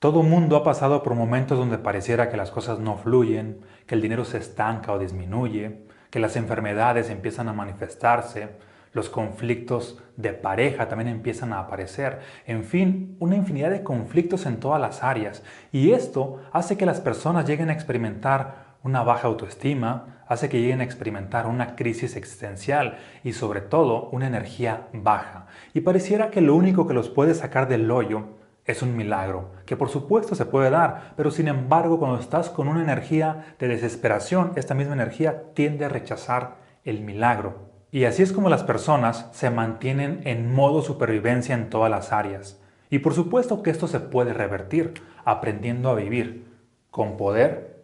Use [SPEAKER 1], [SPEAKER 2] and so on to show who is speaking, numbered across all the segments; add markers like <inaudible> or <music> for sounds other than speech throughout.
[SPEAKER 1] Todo mundo ha pasado por momentos donde pareciera que las cosas no fluyen, que el dinero se estanca o disminuye, que las enfermedades empiezan a manifestarse, los conflictos de pareja también empiezan a aparecer, en fin, una infinidad de conflictos en todas las áreas. Y esto hace que las personas lleguen a experimentar una baja autoestima, hace que lleguen a experimentar una crisis existencial y sobre todo una energía baja. Y pareciera que lo único que los puede sacar del hoyo es un milagro, que por supuesto se puede dar, pero sin embargo cuando estás con una energía de desesperación, esta misma energía tiende a rechazar el milagro. Y así es como las personas se mantienen en modo supervivencia en todas las áreas. Y por supuesto que esto se puede revertir aprendiendo a vivir con poder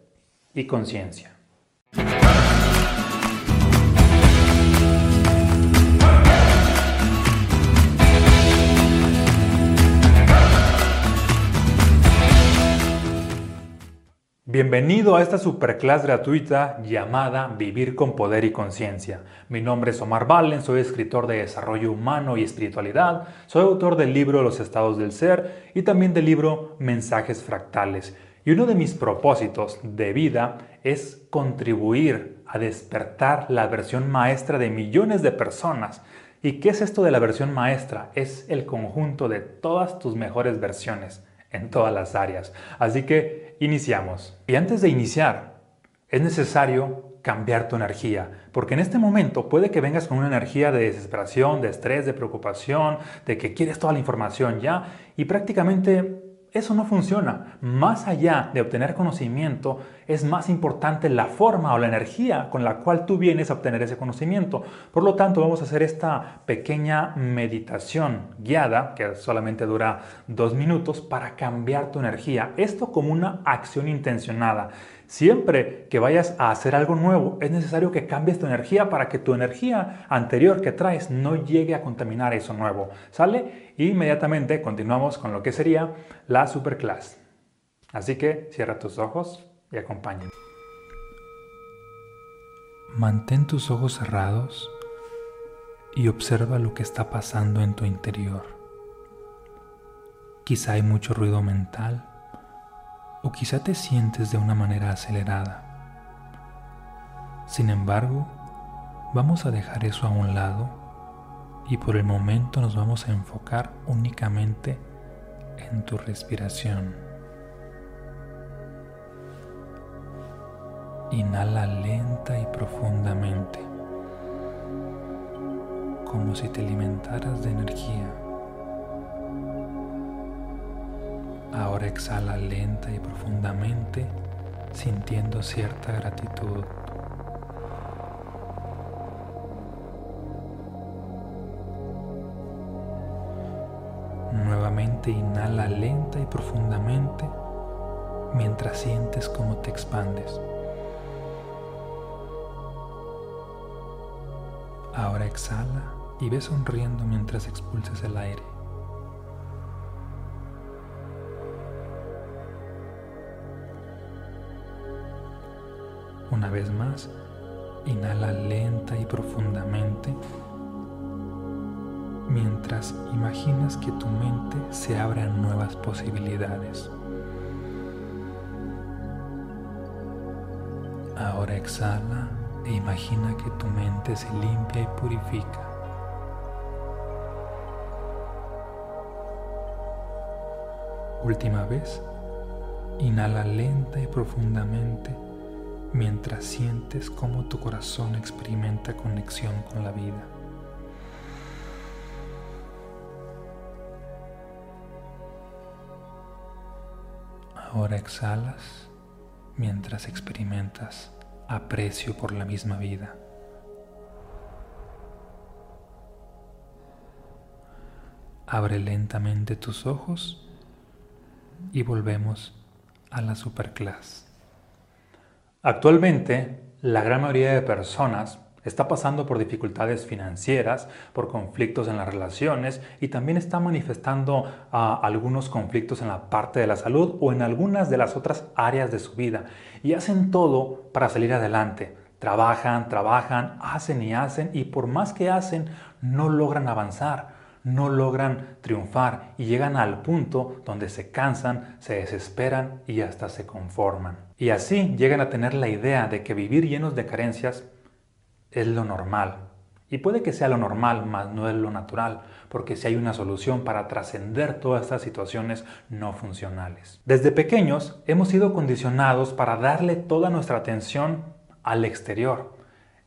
[SPEAKER 1] y conciencia. Bienvenido a esta superclass gratuita llamada Vivir con Poder y Conciencia. Mi nombre es Omar Valen, soy escritor de desarrollo humano y espiritualidad, soy autor del libro Los estados del ser y también del libro Mensajes fractales. Y uno de mis propósitos de vida es contribuir a despertar la versión maestra de millones de personas. ¿Y qué es esto de la versión maestra? Es el conjunto de todas tus mejores versiones en todas las áreas. Así que iniciamos. Y antes de iniciar, es necesario cambiar tu energía, porque en este momento puede que vengas con una energía de desesperación, de estrés, de preocupación, de que quieres toda la información ya y prácticamente eso no funciona. Más allá de obtener conocimiento, es más importante la forma o la energía con la cual tú vienes a obtener ese conocimiento. Por lo tanto, vamos a hacer esta pequeña meditación guiada, que solamente dura dos minutos, para cambiar tu energía. Esto como una acción intencionada. Siempre que vayas a hacer algo nuevo, es necesario que cambies tu energía para que tu energía anterior que traes no llegue a contaminar eso nuevo. ¿Sale? Y inmediatamente continuamos con lo que sería la superclass. Así que cierra tus ojos y acompáñame. Mantén tus ojos cerrados y observa lo que está pasando en tu interior. Quizá hay mucho ruido mental o quizá te sientes de una manera acelerada. Sin embargo, vamos a dejar eso a un lado y por el momento nos vamos a enfocar únicamente en tu respiración. Inhala lenta y profundamente, como si te alimentaras de energía. Ahora exhala lenta y profundamente, sintiendo cierta gratitud. Nuevamente inhala lenta y profundamente mientras sientes cómo te expandes. Ahora exhala y ve sonriendo mientras expulses el aire. Una vez más, inhala lenta y profundamente mientras imaginas que tu mente se abre a nuevas posibilidades. Ahora exhala e imagina que tu mente se limpia y purifica. Última vez, inhala lenta y profundamente mientras sientes cómo tu corazón experimenta conexión con la vida. Ahora exhalas mientras experimentas aprecio por la misma vida. Abre lentamente tus ojos y volvemos a la superclass. Actualmente, la gran mayoría de personas está pasando por dificultades financieras, por conflictos en las relaciones y también está manifestando ah, algunos conflictos en la parte de la salud o en algunas de las otras áreas de su vida. Y hacen todo para salir adelante. Trabajan, trabajan, hacen y hacen y por más que hacen, no logran avanzar no logran triunfar y llegan al punto donde se cansan, se desesperan y hasta se conforman. Y así llegan a tener la idea de que vivir llenos de carencias es lo normal. Y puede que sea lo normal, mas no es lo natural, porque si hay una solución para trascender todas estas situaciones no funcionales. Desde pequeños hemos sido condicionados para darle toda nuestra atención al exterior,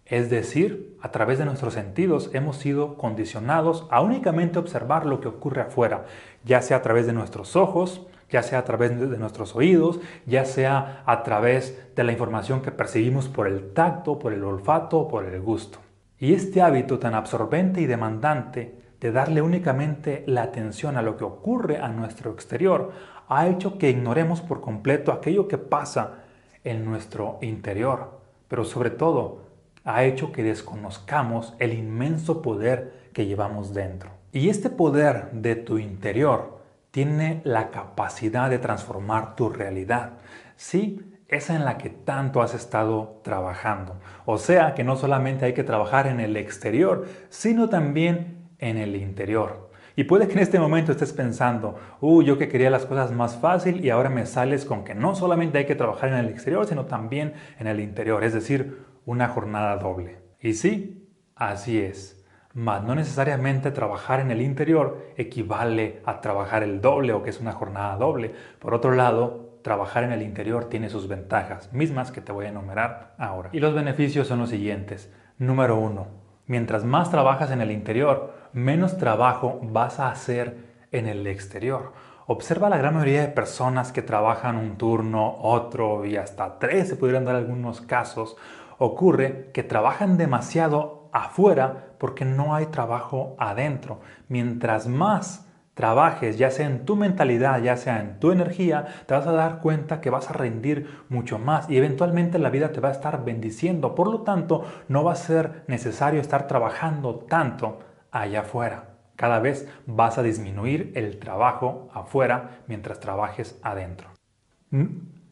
[SPEAKER 1] es decir, a través de nuestros sentidos hemos sido condicionados a únicamente observar lo que ocurre afuera, ya sea a través de nuestros ojos, ya sea a través de nuestros oídos, ya sea a través de la información que percibimos por el tacto, por el olfato por el gusto. Y este hábito tan absorbente y demandante de darle únicamente la atención a lo que ocurre a nuestro exterior ha hecho que ignoremos por completo aquello que pasa en nuestro interior, pero sobre todo ha hecho que desconozcamos el inmenso poder que llevamos dentro. Y este poder de tu interior tiene la capacidad de transformar tu realidad. Sí, esa en la que tanto has estado trabajando. O sea que no solamente hay que trabajar en el exterior, sino también en el interior. Y puede que en este momento estés pensando, uh, yo que quería las cosas más fácil y ahora me sales con que no solamente hay que trabajar en el exterior, sino también en el interior. Es decir, una jornada doble. Y sí, así es. Mas no necesariamente trabajar en el interior equivale a trabajar el doble o que es una jornada doble. Por otro lado, trabajar en el interior tiene sus ventajas, mismas que te voy a enumerar ahora. Y los beneficios son los siguientes. Número uno, mientras más trabajas en el interior, menos trabajo vas a hacer en el exterior. Observa la gran mayoría de personas que trabajan un turno, otro y hasta tres, se pudieran dar algunos casos, ocurre que trabajan demasiado afuera porque no hay trabajo adentro. Mientras más trabajes, ya sea en tu mentalidad, ya sea en tu energía, te vas a dar cuenta que vas a rendir mucho más y eventualmente la vida te va a estar bendiciendo. Por lo tanto, no va a ser necesario estar trabajando tanto allá afuera. Cada vez vas a disminuir el trabajo afuera mientras trabajes adentro.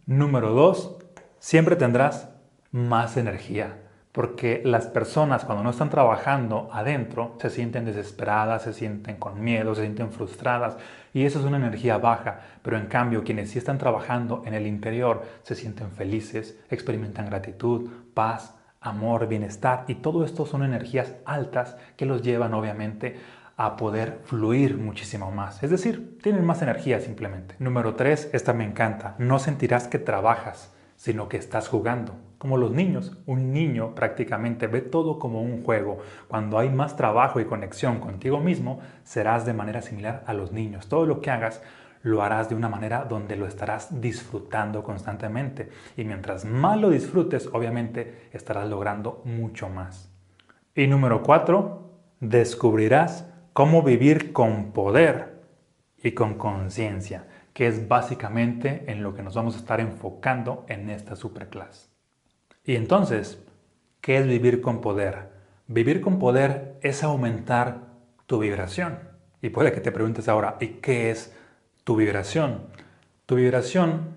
[SPEAKER 1] número dos, siempre tendrás más energía. Porque las personas cuando no están trabajando adentro se sienten desesperadas, se sienten con miedo, se sienten frustradas y eso es una energía baja. Pero en cambio quienes sí están trabajando en el interior se sienten felices, experimentan gratitud, paz, amor, bienestar y todo esto son energías altas que los llevan obviamente a poder fluir muchísimo más. Es decir, tienen más energía simplemente. Número 3, esta me encanta. No sentirás que trabajas sino que estás jugando. Como los niños, un niño prácticamente ve todo como un juego. Cuando hay más trabajo y conexión contigo mismo, serás de manera similar a los niños. Todo lo que hagas lo harás de una manera donde lo estarás disfrutando constantemente. Y mientras más lo disfrutes, obviamente estarás logrando mucho más. Y número cuatro, descubrirás cómo vivir con poder y con conciencia que es básicamente en lo que nos vamos a estar enfocando en esta superclase. Y entonces, ¿qué es vivir con poder? Vivir con poder es aumentar tu vibración. Y puede que te preguntes ahora, ¿y qué es tu vibración? Tu vibración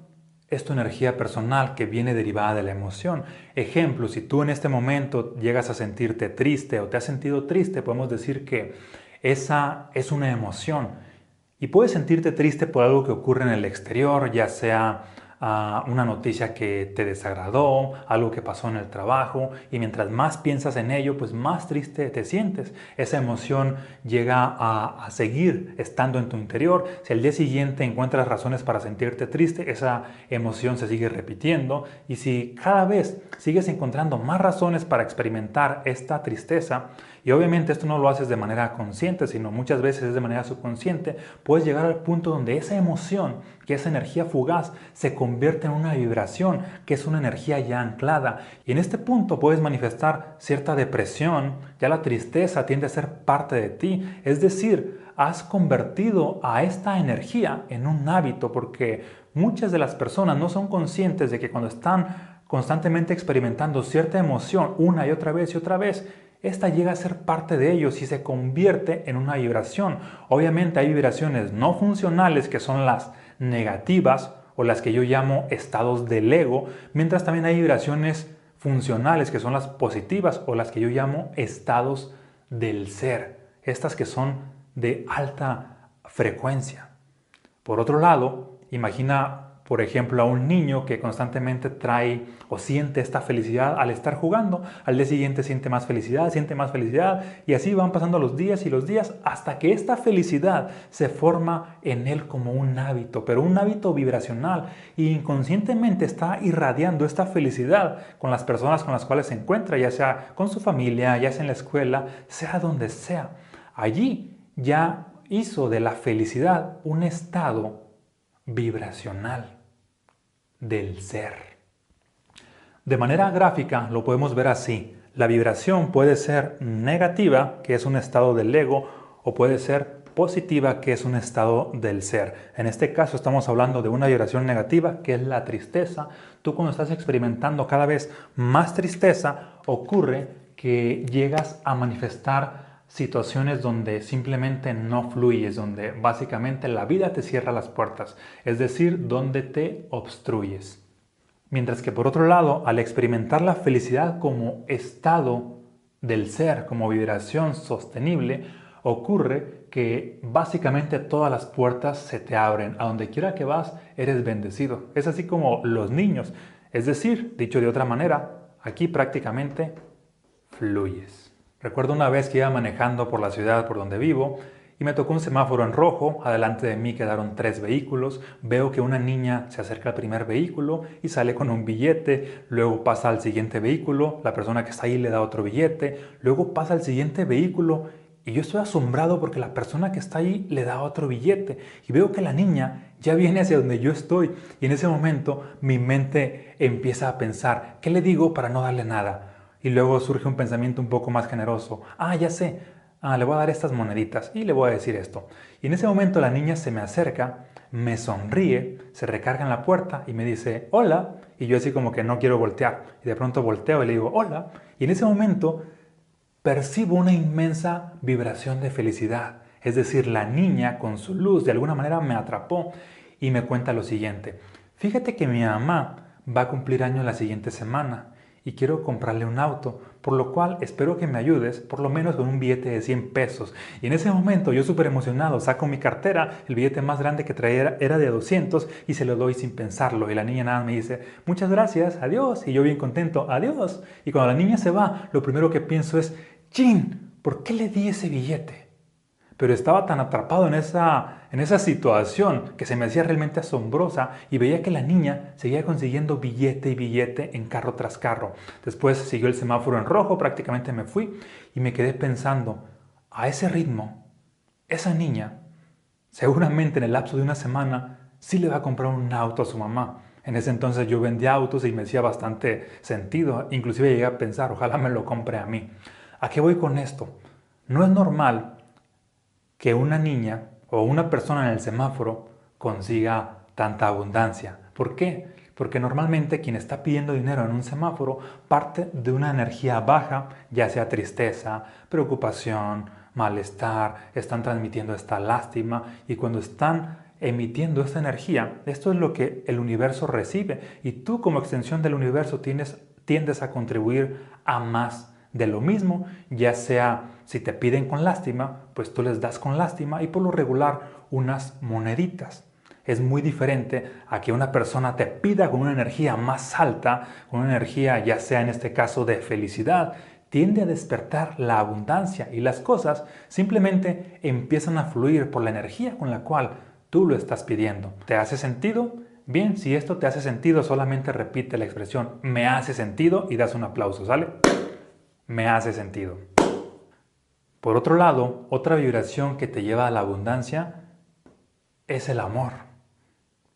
[SPEAKER 1] es tu energía personal que viene derivada de la emoción. Ejemplo, si tú en este momento llegas a sentirte triste o te has sentido triste, podemos decir que esa es una emoción y puedes sentirte triste por algo que ocurre en el exterior, ya sea una noticia que te desagradó, algo que pasó en el trabajo, y mientras más piensas en ello, pues más triste te sientes. Esa emoción llega a, a seguir estando en tu interior. Si al día siguiente encuentras razones para sentirte triste, esa emoción se sigue repitiendo. Y si cada vez sigues encontrando más razones para experimentar esta tristeza, y obviamente esto no lo haces de manera consciente, sino muchas veces es de manera subconsciente, puedes llegar al punto donde esa emoción, que esa energía fugaz, se convierte en una vibración, que es una energía ya anclada. Y en este punto puedes manifestar cierta depresión, ya la tristeza tiende a ser parte de ti, es decir, has convertido a esta energía en un hábito porque muchas de las personas no son conscientes de que cuando están constantemente experimentando cierta emoción una y otra vez y otra vez, esta llega a ser parte de ellos y se convierte en una vibración. Obviamente hay vibraciones no funcionales que son las negativas o las que yo llamo estados del ego, mientras también hay vibraciones funcionales que son las positivas o las que yo llamo estados del ser, estas que son de alta frecuencia. Por otro lado, imagina por ejemplo, a un niño que constantemente trae o siente esta felicidad al estar jugando, al día siguiente siente más felicidad, siente más felicidad y así van pasando los días y los días hasta que esta felicidad se forma en él como un hábito, pero un hábito vibracional e inconscientemente está irradiando esta felicidad con las personas con las cuales se encuentra, ya sea con su familia, ya sea en la escuela, sea donde sea. Allí ya hizo de la felicidad un estado vibracional del ser. De manera gráfica lo podemos ver así. La vibración puede ser negativa, que es un estado del ego, o puede ser positiva, que es un estado del ser. En este caso estamos hablando de una vibración negativa, que es la tristeza. Tú cuando estás experimentando cada vez más tristeza, ocurre que llegas a manifestar situaciones donde simplemente no fluyes, donde básicamente la vida te cierra las puertas, es decir, donde te obstruyes. Mientras que por otro lado, al experimentar la felicidad como estado del ser, como vibración sostenible, ocurre que básicamente todas las puertas se te abren. A donde quiera que vas, eres bendecido. Es así como los niños. Es decir, dicho de otra manera, aquí prácticamente fluyes. Recuerdo una vez que iba manejando por la ciudad por donde vivo y me tocó un semáforo en rojo, adelante de mí quedaron tres vehículos, veo que una niña se acerca al primer vehículo y sale con un billete, luego pasa al siguiente vehículo, la persona que está ahí le da otro billete, luego pasa al siguiente vehículo y yo estoy asombrado porque la persona que está ahí le da otro billete. Y veo que la niña ya viene hacia donde yo estoy. Y en ese momento mi mente empieza a pensar, ¿qué le digo para no darle nada? Y luego surge un pensamiento un poco más generoso. Ah, ya sé. Ah, le voy a dar estas moneditas y le voy a decir esto. Y en ese momento la niña se me acerca, me sonríe, se recarga en la puerta y me dice, hola. Y yo así como que no quiero voltear. Y de pronto volteo y le digo, hola. Y en ese momento percibo una inmensa vibración de felicidad. Es decir, la niña con su luz de alguna manera me atrapó y me cuenta lo siguiente. Fíjate que mi mamá va a cumplir año la siguiente semana y quiero comprarle un auto, por lo cual espero que me ayudes por lo menos con un billete de 100 pesos. Y en ese momento yo súper emocionado saco mi cartera, el billete más grande que traía era de 200 y se lo doy sin pensarlo. Y la niña nada me dice, muchas gracias, adiós. Y yo bien contento, adiós. Y cuando la niña se va, lo primero que pienso es, chin, ¿por qué le di ese billete? Pero estaba tan atrapado en esa, en esa situación que se me hacía realmente asombrosa y veía que la niña seguía consiguiendo billete y billete en carro tras carro. Después siguió el semáforo en rojo, prácticamente me fui y me quedé pensando, a ese ritmo, esa niña, seguramente en el lapso de una semana, sí le va a comprar un auto a su mamá. En ese entonces yo vendía autos y me hacía bastante sentido, inclusive llegué a pensar, ojalá me lo compre a mí. ¿A qué voy con esto? No es normal que una niña o una persona en el semáforo consiga tanta abundancia. ¿Por qué? Porque normalmente quien está pidiendo dinero en un semáforo parte de una energía baja, ya sea tristeza, preocupación, malestar, están transmitiendo esta lástima y cuando están emitiendo esta energía, esto es lo que el universo recibe y tú como extensión del universo tienes, tiendes a contribuir a más de lo mismo, ya sea si te piden con lástima, pues tú les das con lástima y por lo regular unas moneditas. Es muy diferente a que una persona te pida con una energía más alta, con una energía ya sea en este caso de felicidad, tiende a despertar la abundancia y las cosas simplemente empiezan a fluir por la energía con la cual tú lo estás pidiendo. ¿Te hace sentido? Bien, si esto te hace sentido, solamente repite la expresión me hace sentido y das un aplauso, ¿sale? me hace sentido. Por otro lado, otra vibración que te lleva a la abundancia es el amor.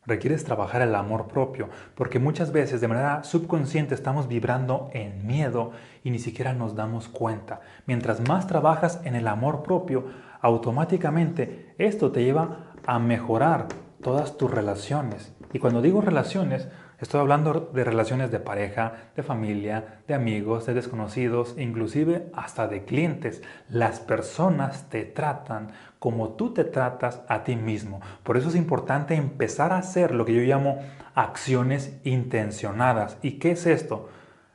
[SPEAKER 1] Requieres trabajar el amor propio, porque muchas veces de manera subconsciente estamos vibrando en miedo y ni siquiera nos damos cuenta. Mientras más trabajas en el amor propio, automáticamente esto te lleva a mejorar todas tus relaciones. Y cuando digo relaciones, Estoy hablando de relaciones de pareja, de familia, de amigos, de desconocidos, inclusive hasta de clientes. Las personas te tratan como tú te tratas a ti mismo. Por eso es importante empezar a hacer lo que yo llamo acciones intencionadas. ¿Y qué es esto?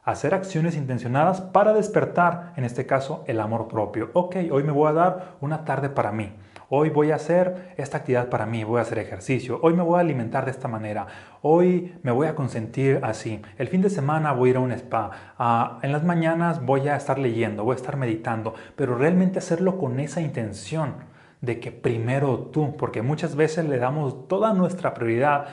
[SPEAKER 1] Hacer acciones intencionadas para despertar, en este caso, el amor propio. Ok, hoy me voy a dar una tarde para mí. Hoy voy a hacer esta actividad para mí, voy a hacer ejercicio. Hoy me voy a alimentar de esta manera. Hoy me voy a consentir así. El fin de semana voy a ir a un spa. Ah, en las mañanas voy a estar leyendo, voy a estar meditando. Pero realmente hacerlo con esa intención de que primero tú, porque muchas veces le damos toda nuestra prioridad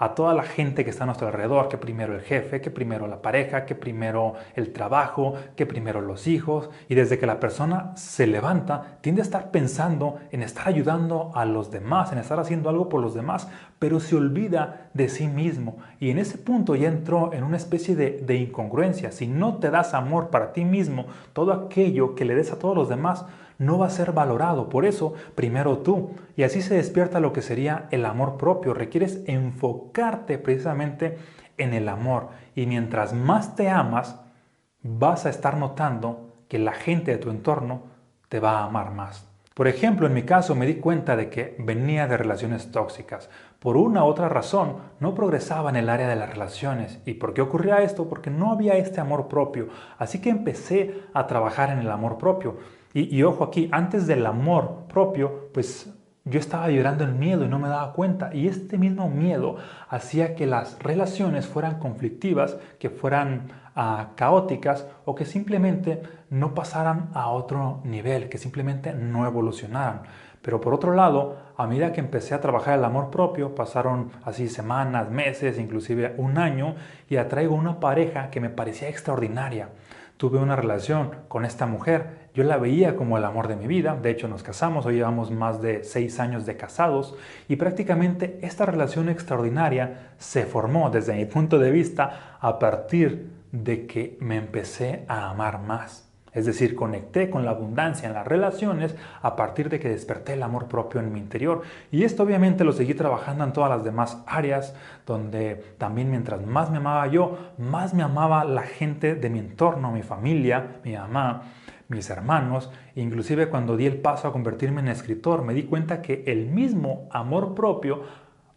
[SPEAKER 1] a toda la gente que está a nuestro alrededor, que primero el jefe, que primero la pareja, que primero el trabajo, que primero los hijos. Y desde que la persona se levanta, tiende a estar pensando en estar ayudando a los demás, en estar haciendo algo por los demás, pero se olvida de sí mismo. Y en ese punto ya entró en una especie de, incongruencia. Si no te das amor para ti mismo, todo aquello que le des a todos los demás, no va a ser valorado. Por eso, primero tú. Y así se despierta lo que sería el amor propio. Requieres enfocarte precisamente en el amor. Y mientras más te amas, vas a estar notando que la gente de tu entorno te va a amar más. Por ejemplo, en mi caso me di cuenta de que venía de relaciones tóxicas. Por una u otra razón, no progresaba en el área de las relaciones. ¿Y por qué ocurría esto? Porque no había este amor propio. Así que empecé a trabajar en el amor propio. Y, ojo aquí, antes del amor propio, pues yo estaba vibrando el miedo y no me daba cuenta. Y este mismo miedo hacía que las relaciones fueran conflictivas, que fueran ah, caóticas o que simplemente no pasaran a otro nivel, que simplemente no evolucionaran. Pero por otro lado, a medida que empecé a trabajar el amor propio, pasaron así semanas, meses, inclusive un año, y atraigo una pareja que me parecía extraordinaria tuve una relación con esta mujer. Yo la veía como el amor de mi vida. De hecho, nos casamos. Hoy llevamos más de seis años de casados. Y prácticamente esta relación extraordinaria se formó desde mi punto de vista a partir de que me empecé a amar más. Es decir, conecté con la abundancia en las relaciones a partir de que desperté el amor propio en mi interior. Y esto obviamente lo seguí trabajando en todas las demás áreas, donde también mientras más me amaba yo, más me amaba la gente de mi entorno, mi familia, mi mamá, mis hermanos. Inclusive cuando di el paso a convertirme en escritor, me di cuenta que el mismo amor propio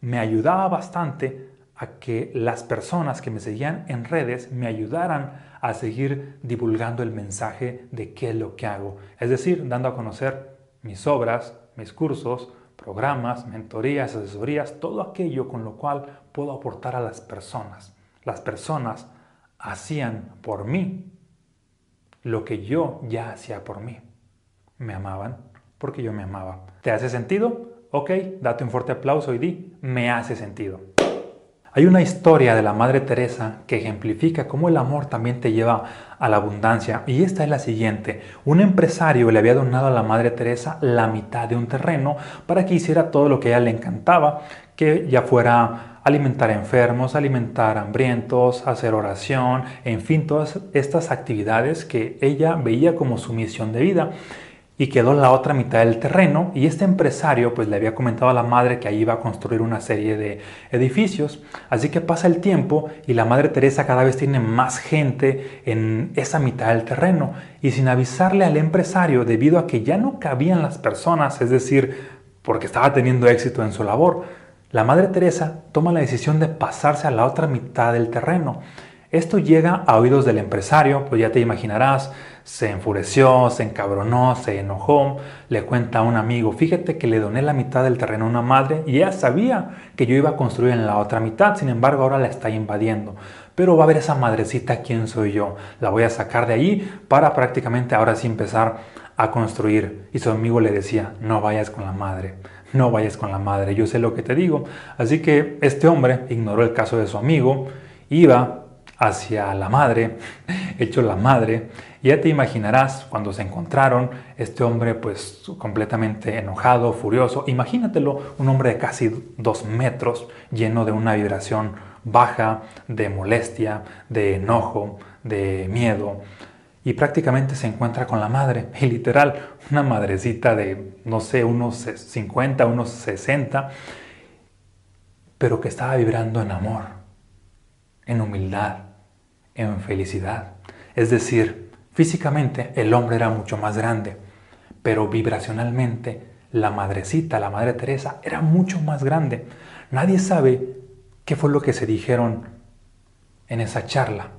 [SPEAKER 1] me ayudaba bastante a que las personas que me seguían en redes me ayudaran a seguir divulgando el mensaje de qué es lo que hago. Es decir, dando a conocer mis obras, mis cursos, programas, mentorías, asesorías, todo aquello con lo cual puedo aportar a las personas. Las personas hacían por mí lo que yo ya hacía por mí. Me amaban porque yo me amaba. ¿Te hace sentido? Ok, date un fuerte aplauso y di, me hace sentido. Hay una historia de la Madre Teresa que ejemplifica cómo el amor también te lleva a la abundancia y esta es la siguiente. Un empresario le había donado a la Madre Teresa la mitad de un terreno para que hiciera todo lo que ella le encantaba, que ya fuera alimentar enfermos, alimentar hambrientos, hacer oración, en fin, todas estas actividades que ella veía como su misión de vida y quedó la otra mitad del terreno y este empresario pues le había comentado a la madre que ahí iba a construir una serie de edificios. Así que pasa el tiempo y la madre Teresa cada vez tiene más gente en esa mitad del terreno y sin avisarle al empresario debido a que ya no cabían las personas, es decir, porque estaba teniendo éxito en su labor, la madre Teresa toma la decisión de pasarse a la otra mitad del terreno. Esto llega a oídos del empresario, pues ya te imaginarás, se enfureció, se encabronó, se enojó, le cuenta a un amigo, fíjate que le doné la mitad del terreno a una madre y ella sabía que yo iba a construir en la otra mitad, sin embargo ahora la está invadiendo. Pero va a ver esa madrecita quién soy yo, la voy a sacar de ahí para prácticamente ahora sí empezar a construir. Y su amigo le decía, no vayas con la madre, no vayas con la madre, yo sé lo que te digo. Así que este hombre ignoró el caso de su amigo, iba hacia la madre, <laughs> hecho la madre, ya te imaginarás cuando se encontraron, este hombre pues completamente enojado, furioso, imagínatelo, un hombre de casi dos metros, lleno de una vibración baja, de molestia, de enojo, de miedo, y prácticamente se encuentra con la madre, y literal, una madrecita de, no sé, unos 50, unos 60, pero que estaba vibrando en amor, en humildad, en felicidad. Es decir, Físicamente el hombre era mucho más grande, pero vibracionalmente la madrecita, la Madre Teresa, era mucho más grande. Nadie sabe qué fue lo que se dijeron en esa charla.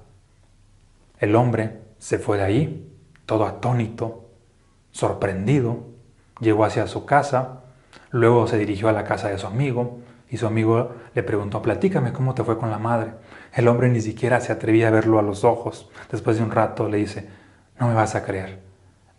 [SPEAKER 1] El hombre se fue de ahí, todo atónito, sorprendido, llegó hacia su casa, Luego se dirigió a la casa de su amigo y su amigo le preguntó, platícame cómo te fue con la madre. El hombre ni siquiera se atrevía a verlo a los ojos. Después de un rato le dice, no me vas a creer.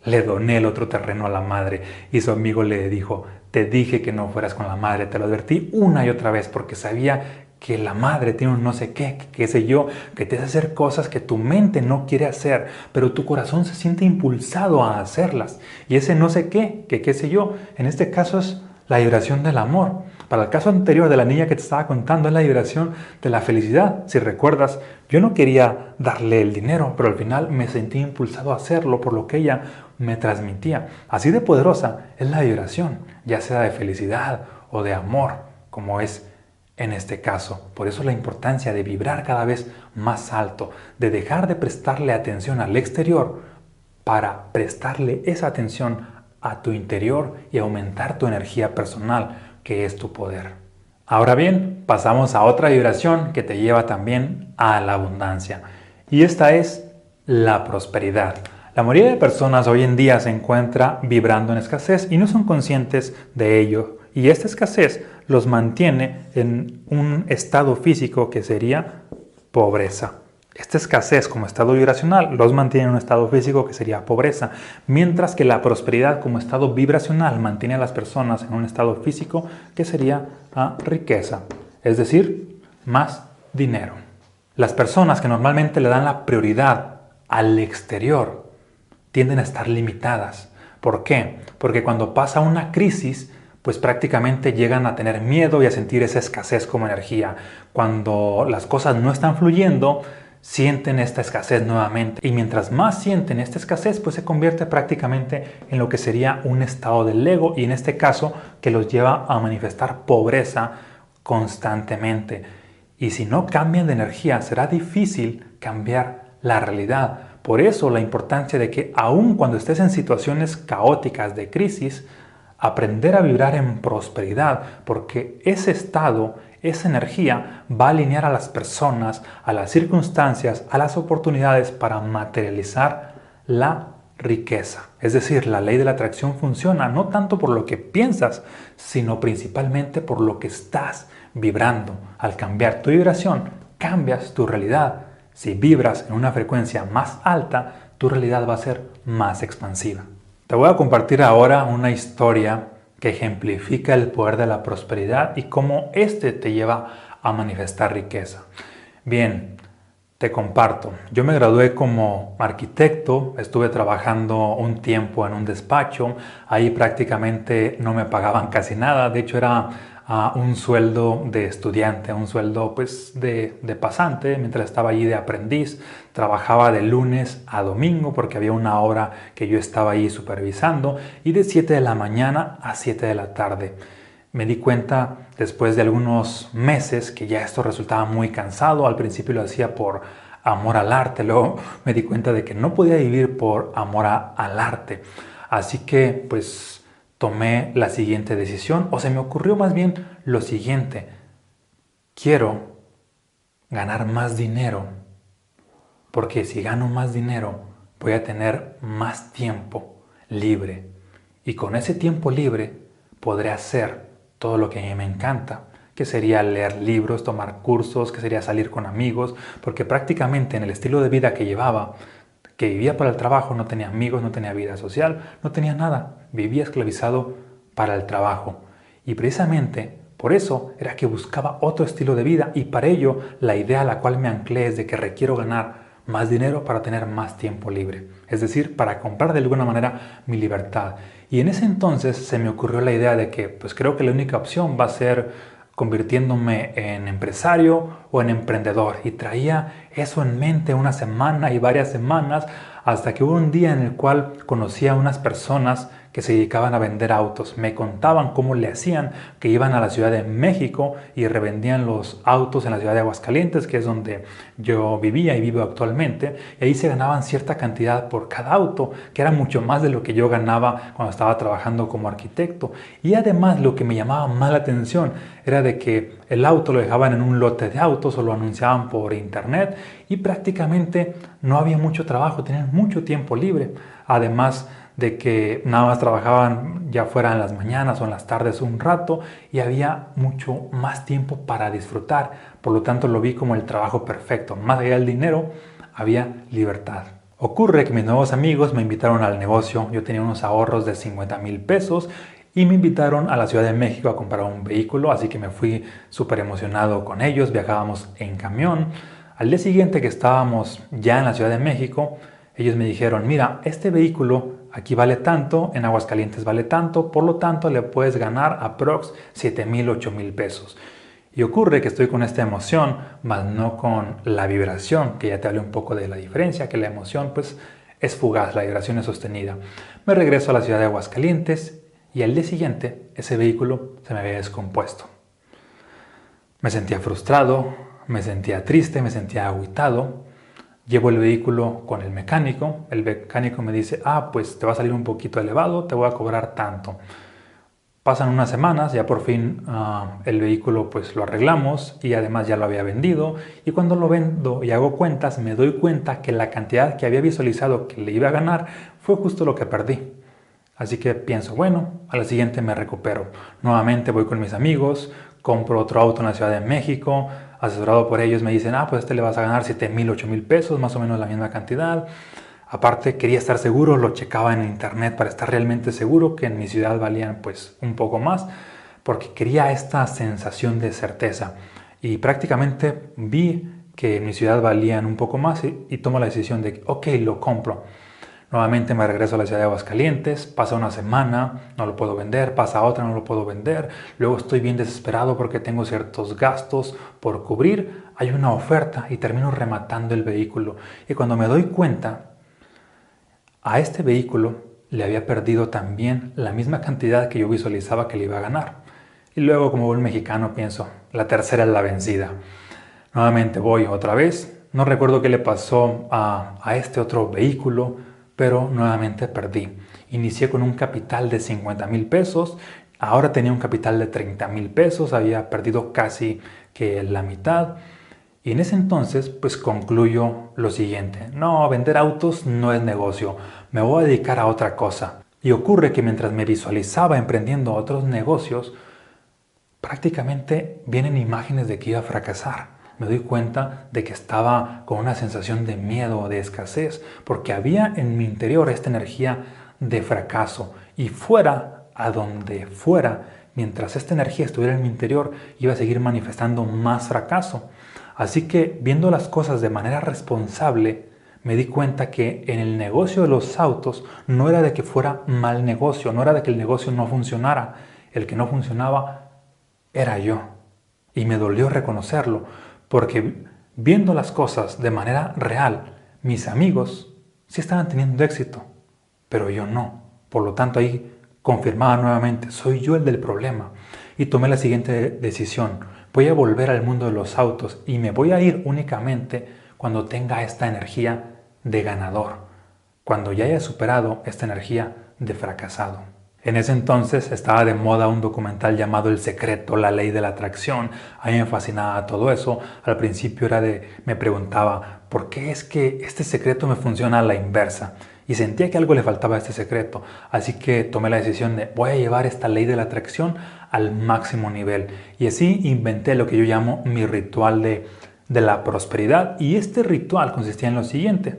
[SPEAKER 1] Le doné el otro terreno a la madre y su amigo le dijo, te dije que no fueras con la madre, te lo advertí una y otra vez porque sabía que la madre tiene un no sé qué, qué sé yo, que te hace hacer cosas que tu mente no quiere hacer, pero tu corazón se siente impulsado a hacerlas. Y ese no sé qué, que qué sé yo, en este caso es la vibración del amor. Para el caso anterior de la niña que te estaba contando es la vibración de la felicidad. Si recuerdas, yo no quería darle el dinero, pero al final me sentí impulsado a hacerlo por lo que ella me transmitía. Así de poderosa es la vibración, ya sea de felicidad o de amor, como es en este caso. Por eso la importancia de vibrar cada vez más alto, de dejar de prestarle atención al exterior para prestarle esa atención a tu interior y aumentar tu energía personal, que es tu poder. Ahora bien, pasamos a otra vibración que te lleva también a la abundancia. Y esta es la prosperidad. La mayoría de personas hoy en día se encuentra vibrando en escasez y no son conscientes de ello. Y esta escasez los mantiene en un estado físico que sería pobreza. Esta escasez como estado vibracional los mantiene en un estado físico que sería pobreza, mientras que la prosperidad como estado vibracional mantiene a las personas en un estado físico que sería a riqueza, es decir, más dinero. Las personas que normalmente le dan la prioridad al exterior tienden a estar limitadas. ¿Por qué? Porque cuando pasa una crisis, pues prácticamente llegan a tener miedo y a sentir esa escasez como energía. Cuando las cosas no están fluyendo, sienten esta escasez nuevamente. Y mientras más sienten esta escasez, pues se convierte prácticamente en lo que sería un estado del ego y en este caso que los lleva a manifestar pobreza constantemente. Y si no cambian de energía, será difícil cambiar la realidad. Por eso la importancia de que aun cuando estés en situaciones caóticas de crisis, aprender a vibrar en prosperidad, porque ese estado, esa energía va a alinear a las personas, a las circunstancias, a las oportunidades para materializar la riqueza. Es decir, la ley de la atracción funciona no tanto por lo que piensas, sino principalmente por lo que estás vibrando. Al cambiar tu vibración, cambias tu realidad. Si vibras en una frecuencia más alta, tu realidad va a ser más expansiva. Te voy a compartir ahora una historia que ejemplifica el poder de la prosperidad y cómo éste te lleva a manifestar riqueza. Bien, te comparto. Yo me gradué como arquitecto, estuve trabajando un tiempo en un despacho, ahí prácticamente no me pagaban casi nada, de hecho era a un sueldo de estudiante, un sueldo pues de, de, pasante, mientras estaba allí de aprendiz. Trabajaba de lunes a domingo porque había una obra que yo estaba ahí supervisando y de 7 de la mañana a 7 de la tarde. Me di cuenta después de algunos meses que ya esto resultaba muy cansado. Al principio lo hacía por amor al arte, luego me di cuenta de que no podía vivir por amor al arte. Así que pues tomé la siguiente decisión o se me ocurrió más bien lo siguiente. Quiero ganar más dinero porque si gano más dinero voy a tener más tiempo libre y con ese tiempo libre podré hacer todo lo que a mí me encanta, que sería leer libros, tomar cursos, que sería salir con amigos, porque prácticamente en el estilo de vida que llevaba que vivía para el trabajo, no tenía amigos, no tenía vida social, no tenía nada, vivía esclavizado para el trabajo. Y precisamente por eso era que buscaba otro estilo de vida y para ello la idea a la cual me anclé es de que requiero ganar más dinero para tener más tiempo libre, es decir, para comprar de alguna manera mi libertad. Y en ese entonces se me ocurrió la idea de que pues creo que la única opción va a ser convirtiéndome en empresario o en emprendedor. Y traía eso en mente una semana y varias semanas hasta que hubo un día en el cual conocí a unas personas que se dedicaban a vender autos. Me contaban cómo le hacían, que iban a la Ciudad de México y revendían los autos en la ciudad de Aguascalientes, que es donde yo vivía y vivo actualmente. Y ahí se ganaban cierta cantidad por cada auto, que era mucho más de lo que yo ganaba cuando estaba trabajando como arquitecto. Y además lo que me llamaba más la atención era de que el auto lo dejaban en un lote de autos o lo anunciaban por internet y prácticamente no había mucho trabajo, tenían mucho tiempo libre. Además de que nada más trabajaban ya fuera en las mañanas o en las tardes un rato y había mucho más tiempo para disfrutar. Por lo tanto lo vi como el trabajo perfecto. Más allá del dinero, había libertad. Ocurre que mis nuevos amigos me invitaron al negocio. Yo tenía unos ahorros de 50 mil pesos y me invitaron a la Ciudad de México a comprar un vehículo, así que me fui súper emocionado con ellos. Viajábamos en camión. Al día siguiente que estábamos ya en la Ciudad de México, ellos me dijeron, mira, este vehículo aquí vale tanto, en Aguascalientes vale tanto, por lo tanto le puedes ganar aprox 7 mil, 8 mil pesos. Y ocurre que estoy con esta emoción, más no con la vibración, que ya te hablé un poco de la diferencia, que la emoción pues es fugaz, la vibración es sostenida. Me regreso a la ciudad de Aguascalientes y al día siguiente ese vehículo se me había descompuesto. Me sentía frustrado, me sentía triste, me sentía aguitado Llevo el vehículo con el mecánico, el mecánico me dice, ah, pues te va a salir un poquito elevado, te voy a cobrar tanto. Pasan unas semanas, ya por fin ah, el vehículo pues lo arreglamos y además ya lo había vendido y cuando lo vendo y hago cuentas me doy cuenta que la cantidad que había visualizado que le iba a ganar fue justo lo que perdí. Así que pienso, bueno, a la siguiente me recupero. Nuevamente voy con mis amigos, compro otro auto en la Ciudad de México, asesorado por ellos, me dicen, ah, pues este le vas a ganar 7 mil, 8 mil pesos, más o menos la misma cantidad. Aparte quería estar seguro, lo checaba en internet para estar realmente seguro que en mi ciudad valían pues un poco más, porque quería esta sensación de certeza. Y prácticamente vi que en mi ciudad valían un poco más y, y tomo la decisión de, ok, lo compro. Nuevamente me regreso a la ciudad de Aguascalientes, pasa una semana, no lo puedo vender, pasa otra, no lo puedo vender, luego estoy bien desesperado porque tengo ciertos gastos por cubrir, hay una oferta y termino rematando el vehículo. Y cuando me doy cuenta, a este vehículo le había perdido también la misma cantidad que yo visualizaba que le iba a ganar. Y luego como buen mexicano pienso, la tercera es la vencida. Nuevamente voy otra vez, no recuerdo qué le pasó a, a este otro vehículo, pero nuevamente perdí. Inicié con un capital de 50 mil pesos, ahora tenía un capital de 30 mil pesos, había perdido casi que la mitad. Y en ese entonces, pues concluyo lo siguiente, no, vender autos no es negocio, me voy a dedicar a otra cosa. Y ocurre que mientras me visualizaba emprendiendo otros negocios, prácticamente vienen imágenes de que iba a fracasar me doy cuenta de que estaba con una sensación de miedo, de escasez, porque había en mi interior esta energía de fracaso y fuera a donde fuera, mientras esta energía estuviera en mi interior, iba a seguir manifestando más fracaso. Así que viendo las cosas de manera responsable, me di cuenta que en el negocio de los autos no era de que fuera mal negocio, no era de que el negocio no funcionara, el que no funcionaba era yo. Y me dolió reconocerlo, porque viendo las cosas de manera real, mis amigos sí estaban teniendo éxito, pero yo no. Por lo tanto, ahí confirmaba nuevamente, soy yo el del problema. Y tomé la siguiente decisión, voy a volver al mundo de los autos y me voy a ir únicamente cuando tenga esta energía de ganador, cuando ya haya superado esta energía de fracasado. En ese entonces estaba de moda un documental llamado El secreto, la ley de la atracción. A mí me fascinaba todo eso. Al principio era de, me preguntaba, ¿por qué es que este secreto me funciona a la inversa? Y sentía que algo le faltaba a este secreto. Así que tomé la decisión de, voy a llevar esta ley de la atracción al máximo nivel. Y así inventé lo que yo llamo mi ritual de, de la prosperidad. Y este ritual consistía en lo siguiente.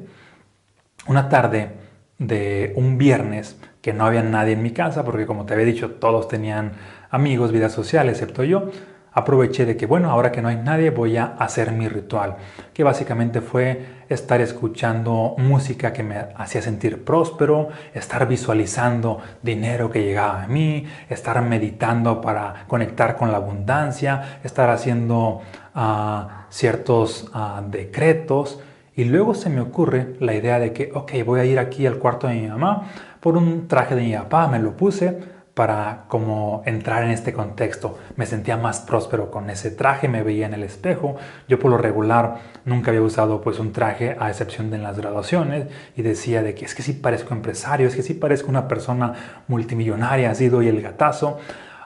[SPEAKER 1] Una tarde de un viernes, que no había nadie en mi casa, porque como te había dicho, todos tenían amigos, vida social, excepto yo. Aproveché de que, bueno, ahora que no hay nadie, voy a hacer mi ritual, que básicamente fue estar escuchando música que me hacía sentir próspero, estar visualizando dinero que llegaba a mí, estar meditando para conectar con la abundancia, estar haciendo ah, ciertos ah, decretos. Y luego se me ocurre la idea de que, ok, voy a ir aquí al cuarto de mi mamá, por un traje de mi papá, me lo puse para como entrar en este contexto. Me sentía más próspero con ese traje, me veía en el espejo. Yo por lo regular nunca había usado pues un traje a excepción de en las graduaciones y decía de que es que sí parezco empresario, es que sí parezco una persona multimillonaria, así doy el gatazo.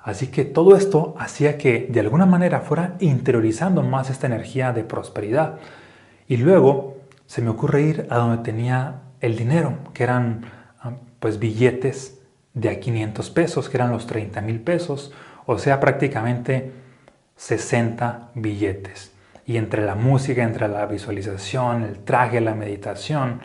[SPEAKER 1] Así que todo esto hacía que de alguna manera fuera interiorizando más esta energía de prosperidad. Y luego se me ocurre ir a donde tenía el dinero, que eran pues billetes de a 500 pesos, que eran los 30 mil pesos, o sea, prácticamente 60 billetes. Y entre la música, entre la visualización, el traje, la meditación,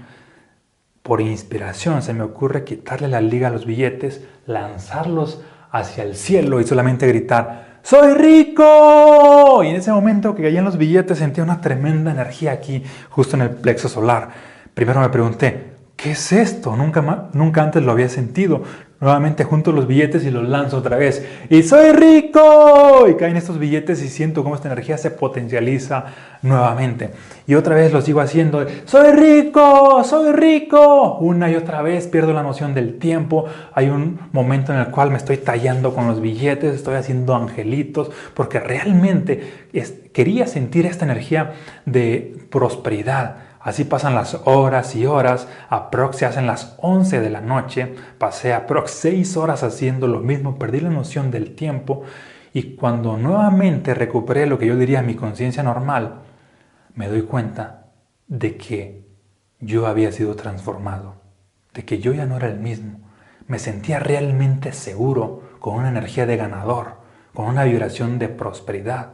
[SPEAKER 1] por inspiración se me ocurre quitarle la liga a los billetes, lanzarlos hacia el cielo y solamente gritar, ¡Soy rico! Y en ese momento que caían los billetes sentía una tremenda energía aquí, justo en el plexo solar. Primero me pregunté, ¿qué es esto? Nunca, antes lo había sentido. Nuevamente junto los billetes y los lanzo otra vez. ¡Y soy rico! Y caen estos billetes y siento cómo esta energía se potencializa nuevamente. Y otra vez lo sigo haciendo. ¡Soy rico! ¡Soy rico! Una y otra vez pierdo la noción del tiempo. Hay un momento en el cual me estoy tallando con los billetes, estoy haciendo angelitos, porque realmente quería sentir esta energía de prosperidad Así pasan las horas y horas, aprox se hacen las 11 de la noche, pasé aprox 6 horas haciendo lo mismo, perdí la noción del tiempo y cuando nuevamente recuperé lo que yo diría mi conciencia normal, me doy cuenta de que yo había sido transformado, de que yo ya no era el mismo. Me sentía realmente seguro, con una energía de ganador, con una vibración de prosperidad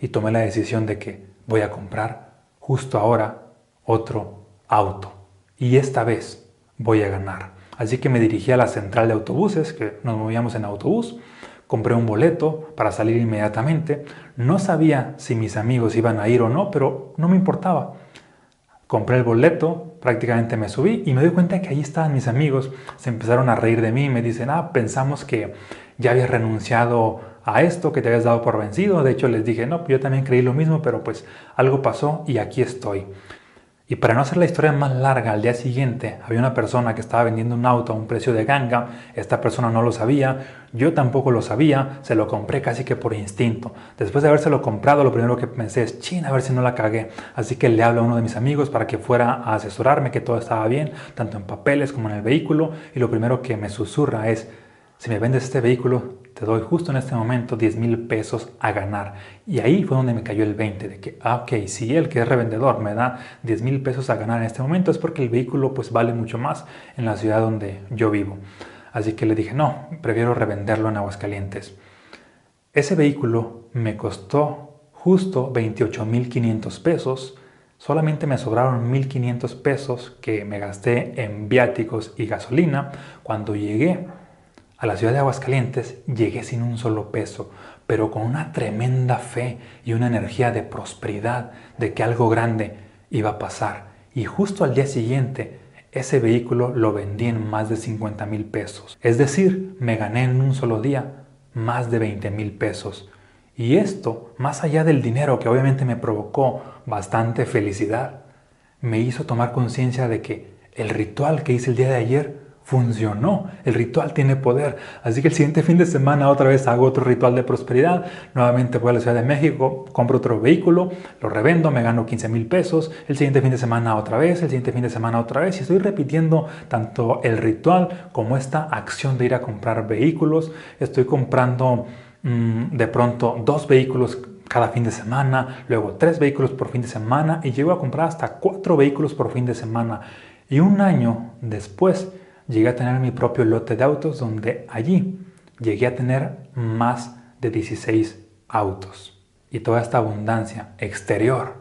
[SPEAKER 1] y tomé la decisión de que voy a comprar justo ahora otro auto. Y esta vez voy a ganar. Así que me dirigí a la central de autobuses, que nos movíamos en autobús. Compré un boleto para salir inmediatamente. No sabía si mis amigos iban a ir o no, pero no me importaba. Compré el boleto, prácticamente me subí y me doy cuenta que ahí estaban mis amigos. Se empezaron a reír de mí y me dicen, ah, pensamos que ya habías renunciado a esto, que te habías dado por vencido. De hecho, les dije, no, yo también creí lo mismo, pero pues algo pasó y aquí estoy. Y para no hacer la historia más larga, al día siguiente había una persona que estaba vendiendo un auto a un precio de ganga, esta persona no lo sabía, yo tampoco lo sabía, se lo compré casi que por instinto. Después de habérselo comprado, lo primero que pensé es, china, a ver si no la cagué. Así que le hablo a uno de mis amigos para que fuera a asesorarme que todo estaba bien, tanto en papeles como en el vehículo, y lo primero que me susurra es, si me vendes este vehículo, te doy justo en este momento 10 mil pesos a ganar. Y ahí fue donde me cayó el 20 de que, ah, ok, si él que es revendedor me da 10 mil pesos a ganar en este momento es porque el vehículo pues vale mucho más en la ciudad donde yo vivo. Así que le dije, no, prefiero revenderlo en Aguascalientes. Ese vehículo me costó justo 28 mil 500 pesos. Solamente me sobraron 1.500 pesos que me gasté en viáticos y gasolina. Cuando llegué a la ciudad de Aguascalientes llegué sin un solo peso, pero con una tremenda fe y una energía de prosperidad, de que algo grande iba a pasar. Y justo al día siguiente, ese vehículo lo vendí en más de 50 mil pesos. Es decir, me gané en un solo día más de 20 mil pesos. Y esto, más allá del dinero que obviamente me provocó bastante felicidad, me hizo tomar conciencia de que el ritual que hice el día de ayer funcionó. El ritual tiene poder. Así que el siguiente fin de semana otra vez hago otro ritual de prosperidad. Nuevamente voy a la Ciudad de México, compro otro vehículo, lo revendo, me gano 15 mil pesos. El siguiente fin de semana otra vez, el siguiente fin de semana otra vez. Y estoy repitiendo tanto el ritual como esta acción de ir a comprar vehículos. Estoy comprando mm, de pronto dos vehículos cada fin de semana, luego tres vehículos por fin de semana y llego a comprar hasta cuatro vehículos por fin de semana. Y un año después, llegué a tener mi propio lote de autos donde allí llegué a tener más de 16 autos. Y toda esta abundancia exterior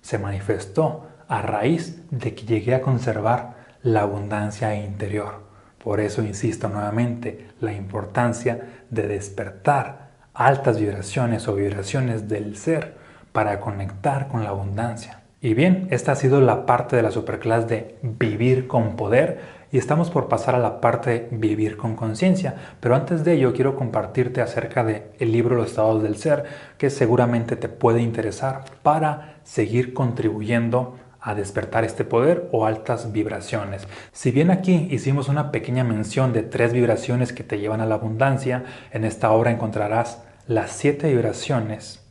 [SPEAKER 1] se manifestó a raíz de que llegué a conservar la abundancia interior. Por eso insisto nuevamente la importancia de despertar altas vibraciones o vibraciones del ser para conectar con la abundancia. Y bien, esta ha sido la parte de la superclase de vivir con poder y estamos por pasar a la parte de vivir con conciencia. Pero antes de ello quiero compartirte acerca del el libro Los estados del ser, que seguramente te puede interesar para seguir contribuyendo a despertar este poder o altas vibraciones. Si bien aquí hicimos una pequeña mención de tres vibraciones que te llevan a la abundancia, en esta obra encontrarás las siete vibraciones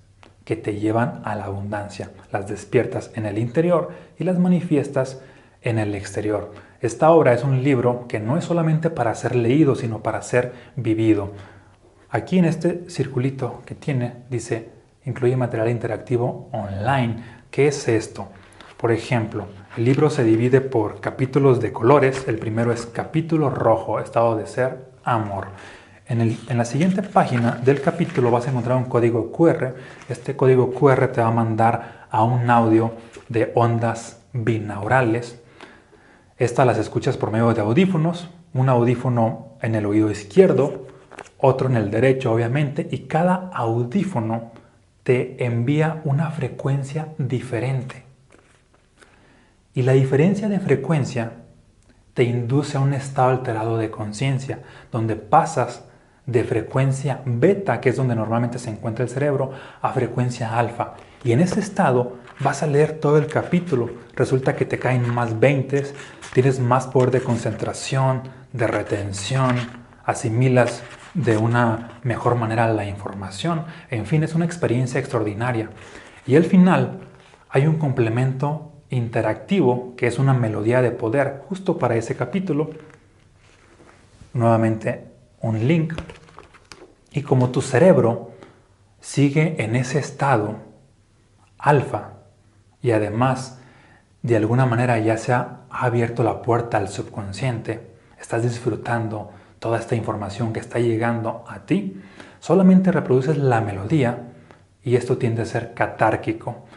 [SPEAKER 1] que te llevan a la abundancia. Las despiertas en el interior y las manifiestas en el exterior. Esta obra es un libro que no es solamente para ser leído, sino para ser vivido. Aquí en este circulito que tiene dice, incluye material interactivo online. ¿Qué es esto? Por ejemplo, el libro se divide por capítulos de colores. El primero es capítulo rojo, estado de ser, amor. En, en, la siguiente página del capítulo vas a encontrar un código QR. Este código QR te va a mandar a un audio de ondas binaurales. Estas las escuchas por medio de audífonos. Un audífono en el oído izquierdo, otro en el derecho obviamente, y cada audífono te envía una frecuencia diferente. Y la diferencia de frecuencia te induce a un estado alterado de conciencia, donde pasas de frecuencia beta, que es donde normalmente se encuentra el cerebro, a frecuencia alfa. Y en ese estado vas a leer todo el capítulo. Resulta que te caen más 20, tienes más poder de concentración, de retención, asimilas de una mejor manera la información. En fin, es una experiencia extraordinaria. Y al final hay un complemento interactivo, que es una melodía de poder, justo para ese capítulo. Nuevamente un link. Y como tu cerebro sigue en ese estado alfa y además de alguna manera ya se ha abierto la puerta al subconsciente, estás disfrutando toda esta información que está llegando a ti, solamente reproduces la melodía y esto tiende a ser catárquico.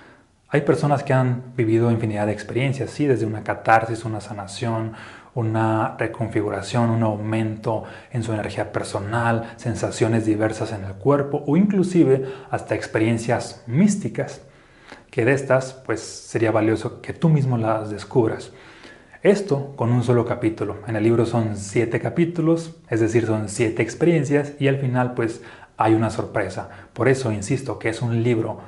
[SPEAKER 1] Hay personas que han vivido infinidad de experiencias, sí, desde una catarsis, una sanación, una reconfiguración, un aumento en su energía personal, sensaciones diversas en el cuerpo o inclusive hasta experiencias místicas, que de estas pues sería valioso que tú mismo las descubras. Esto con un solo capítulo. En el libro son siete capítulos, es decir, son siete experiencias y al final pues hay una sorpresa. Por eso insisto que es un libro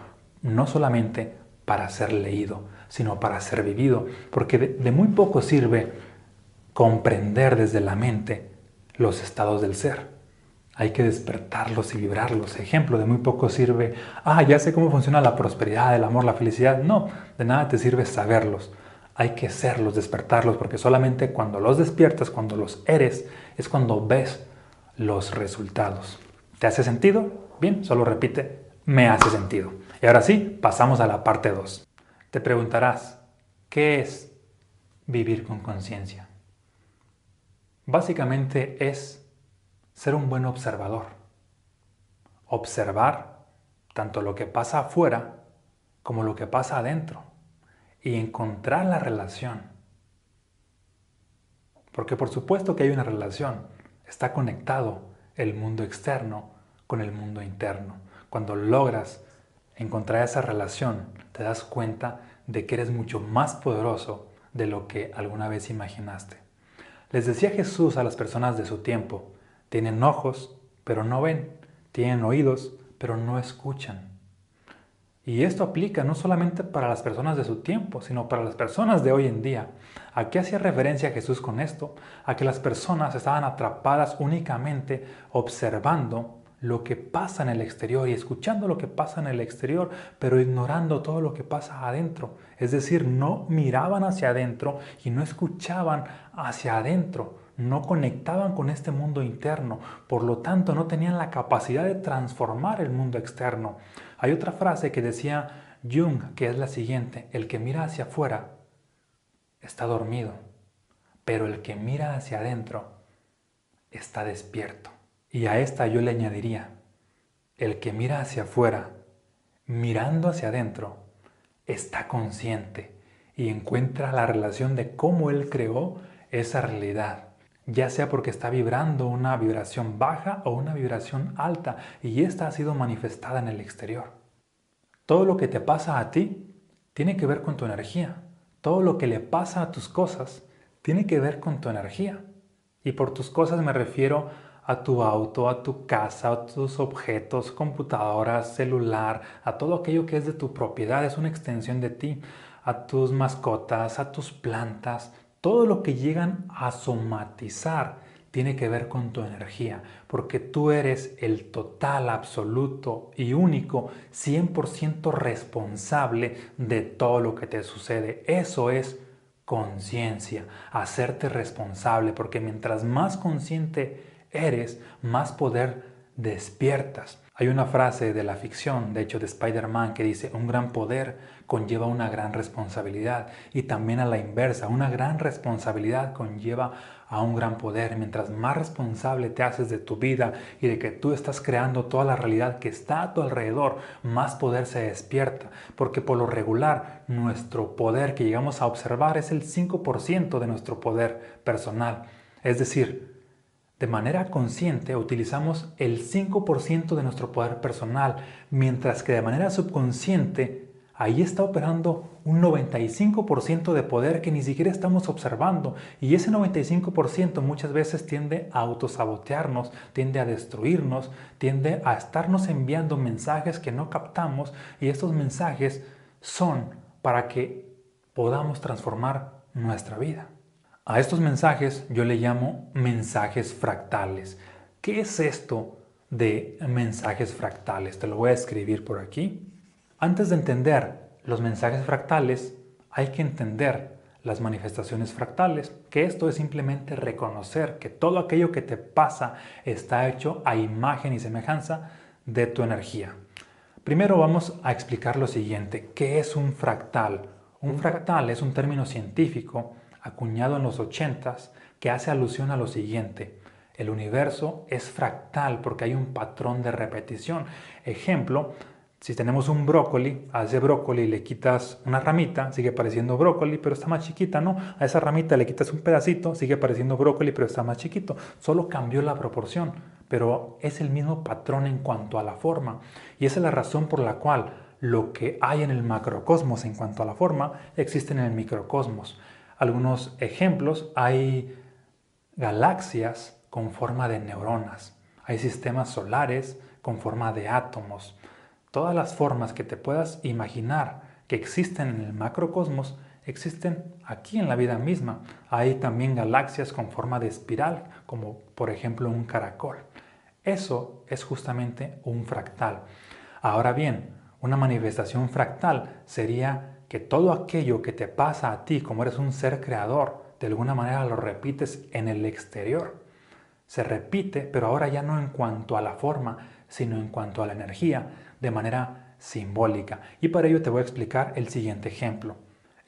[SPEAKER 1] no solamente para ser leído, sino para ser vivido, porque de, muy poco sirve comprender desde la mente los estados del ser. Hay que despertarlos y vibrarlos. Ejemplo, de muy poco sirve, ah, ya sé cómo funciona la prosperidad, el amor, la felicidad. No, de nada te sirve saberlos. Hay que serlos, despertarlos, porque solamente cuando los despiertas, cuando los eres, es cuando ves los resultados. ¿Te hace sentido? Bien, solo repite, me hace sentido. Y ahora sí, pasamos a la parte 2. Te preguntarás, ¿qué es vivir con conciencia? Básicamente es ser un buen observador. Observar tanto lo que pasa afuera como lo que pasa adentro y encontrar la relación. Porque por supuesto que hay una relación. Está conectado el mundo externo con el mundo interno. Cuando logras encontrar esa relación, te das cuenta de que eres mucho más poderoso de lo que alguna vez imaginaste. Les decía Jesús a las personas de su tiempo, tienen ojos, pero no ven, tienen oídos, pero no escuchan. Y esto aplica no solamente para las personas de su tiempo, sino para las personas de hoy en día. ¿A qué hacía referencia Jesús con esto? A que las personas estaban atrapadas únicamente observando lo que pasa en el exterior y escuchando lo que pasa en el exterior, pero ignorando todo lo que pasa adentro. Es decir, no miraban hacia adentro y no escuchaban hacia adentro, no conectaban con este mundo interno, por lo tanto no tenían la capacidad de transformar el mundo externo. Hay otra frase que decía Jung, que es la siguiente, el que mira hacia afuera está dormido, pero el que mira hacia adentro está despierto. Y a esta yo le añadiría, el que mira hacia afuera, mirando hacia adentro, está consciente y encuentra la relación de cómo él creó esa realidad, ya sea porque está vibrando una vibración baja o una vibración alta y esta ha sido manifestada en el exterior. Todo lo que te pasa a ti tiene que ver con tu energía. Todo lo que le pasa a tus cosas tiene que ver con tu energía. Y por tus cosas me refiero a tu auto, a tu casa, a tus objetos, computadoras, celular, a todo aquello que es de tu propiedad, es una extensión de ti, a tus mascotas, a tus plantas, todo lo que llegan a somatizar tiene que ver con tu energía, porque tú eres el total, absoluto y único, 100% responsable de todo lo que te sucede. Eso es conciencia, hacerte responsable, porque mientras más consciente eres, más poder despiertas. Hay una frase de la ficción, de hecho de Spider-Man, que dice, un gran poder conlleva una gran responsabilidad. Y también a la inversa, una gran responsabilidad conlleva a un gran poder. Mientras más responsable te haces de tu vida y de que tú estás creando toda la realidad que está a tu alrededor, más poder se despierta. Porque por lo regular, nuestro poder que llegamos a observar es el 5% de nuestro poder personal. Es decir, de manera consciente utilizamos el 5% de nuestro poder personal, mientras que de manera subconsciente ahí está operando un 95% de poder que ni siquiera estamos observando. Y ese 95% muchas veces tiende a autosabotearnos, tiende a destruirnos, tiende a estarnos enviando mensajes que no captamos y estos mensajes son para que podamos transformar nuestra vida. A estos mensajes yo le llamo mensajes fractales. ¿Qué es esto de mensajes fractales? Te lo voy a escribir por aquí. Antes de entender los mensajes fractales, hay que entender las manifestaciones fractales, que esto es simplemente reconocer que todo aquello que te pasa está hecho a imagen y semejanza de tu energía. Primero vamos a explicar lo siguiente, ¿qué es un fractal? Un fractal es un término científico acuñado en los ochentas que hace alusión a lo siguiente. El universo es fractal porque hay un patrón de repetición. Ejemplo, si tenemos un brócoli, a ese brócoli le quitas una ramita, sigue pareciendo brócoli, pero está más chiquita, ¿no? A esa ramita le quitas un pedacito, sigue pareciendo brócoli, pero está más chiquito. Solo cambió la proporción, pero es el mismo patrón en cuanto a la forma. Y esa es la razón por la cual lo que hay en el macrocosmos en cuanto a la forma existe en el microcosmos algunos ejemplos, hay galaxias con forma de neuronas, hay sistemas solares con forma de átomos. Todas las formas que te puedas imaginar que existen en el macrocosmos existen aquí en la vida misma. Hay también galaxias con forma de espiral, como por ejemplo un caracol. Eso es justamente un fractal. Ahora bien, una manifestación fractal sería que todo aquello que te pasa a ti como eres un ser creador, de alguna manera lo repites en el exterior. Se repite, pero ahora ya no en cuanto a la forma, sino en cuanto a la energía, de manera simbólica. Y para ello te voy a explicar el siguiente ejemplo.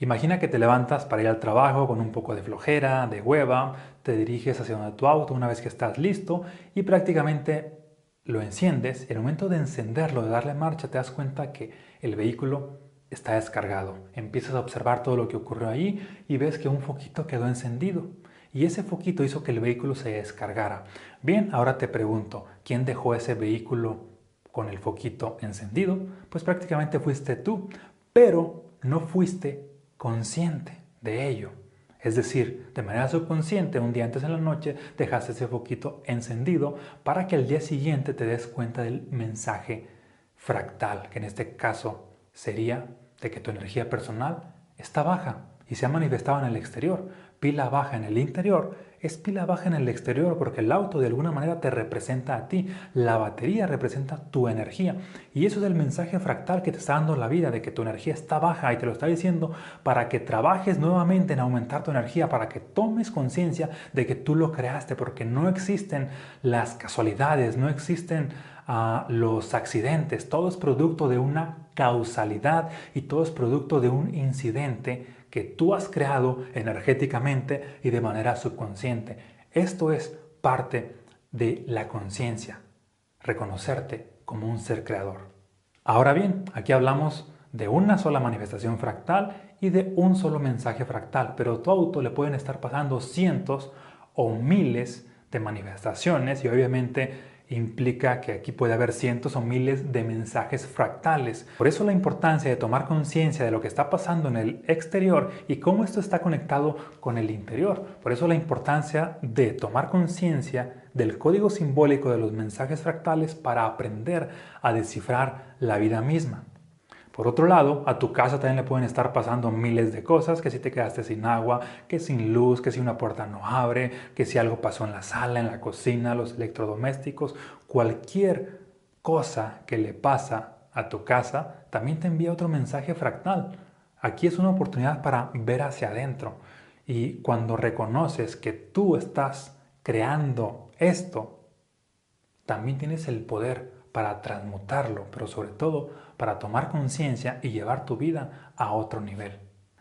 [SPEAKER 1] Imagina que te levantas para ir al trabajo con un poco de flojera, de hueva, te diriges hacia donde tu auto una vez que estás listo y prácticamente lo enciendes. En el momento de encenderlo, de darle marcha, te das cuenta que el vehículo está descargado. Empiezas a observar todo lo que ocurrió ahí y ves que un foquito quedó encendido. Y ese foquito hizo que el vehículo se descargara. Bien, ahora te pregunto, ¿quién dejó ese vehículo con el foquito encendido? Pues prácticamente fuiste tú, pero no fuiste consciente de ello. Es decir, de manera subconsciente, un día antes en la noche dejaste ese foquito encendido para que al día siguiente te des cuenta del mensaje fractal, que en este caso sería de que tu energía personal está baja y se ha manifestado en el exterior. Pila baja en el interior es pila baja en el exterior porque el auto de alguna manera te representa a ti. La batería representa tu energía. Y eso es el mensaje fractal que te está dando la vida, de que tu energía está baja y te lo está diciendo para que trabajes nuevamente en aumentar tu energía, para que tomes conciencia de que tú lo creaste, porque no existen las casualidades, no existen a los accidentes, todo es producto de una causalidad y todo es producto de un incidente que tú has creado energéticamente y de manera subconsciente. Esto es parte de la conciencia, reconocerte como un ser creador. Ahora bien, aquí hablamos de una sola manifestación fractal y de un solo mensaje fractal, pero a tu auto le pueden estar pasando cientos o miles de manifestaciones y obviamente implica que aquí puede haber cientos o miles de mensajes fractales. Por eso la importancia de tomar conciencia de lo que está pasando en el exterior y cómo esto está conectado con el interior. Por eso la importancia de tomar conciencia del código simbólico de los mensajes fractales para aprender a descifrar la vida misma. Por otro lado, a tu casa también le pueden estar pasando miles de cosas, que si te quedaste sin agua, que sin luz, que si una puerta no abre, que si algo pasó en la sala, en la cocina, los electrodomésticos, cualquier cosa que le pasa a tu casa también te envía otro mensaje fractal. Aquí es una oportunidad para ver hacia adentro y cuando reconoces que tú estás creando esto, también tienes el poder para transmutarlo, pero sobre todo para tomar conciencia y llevar tu vida a otro nivel.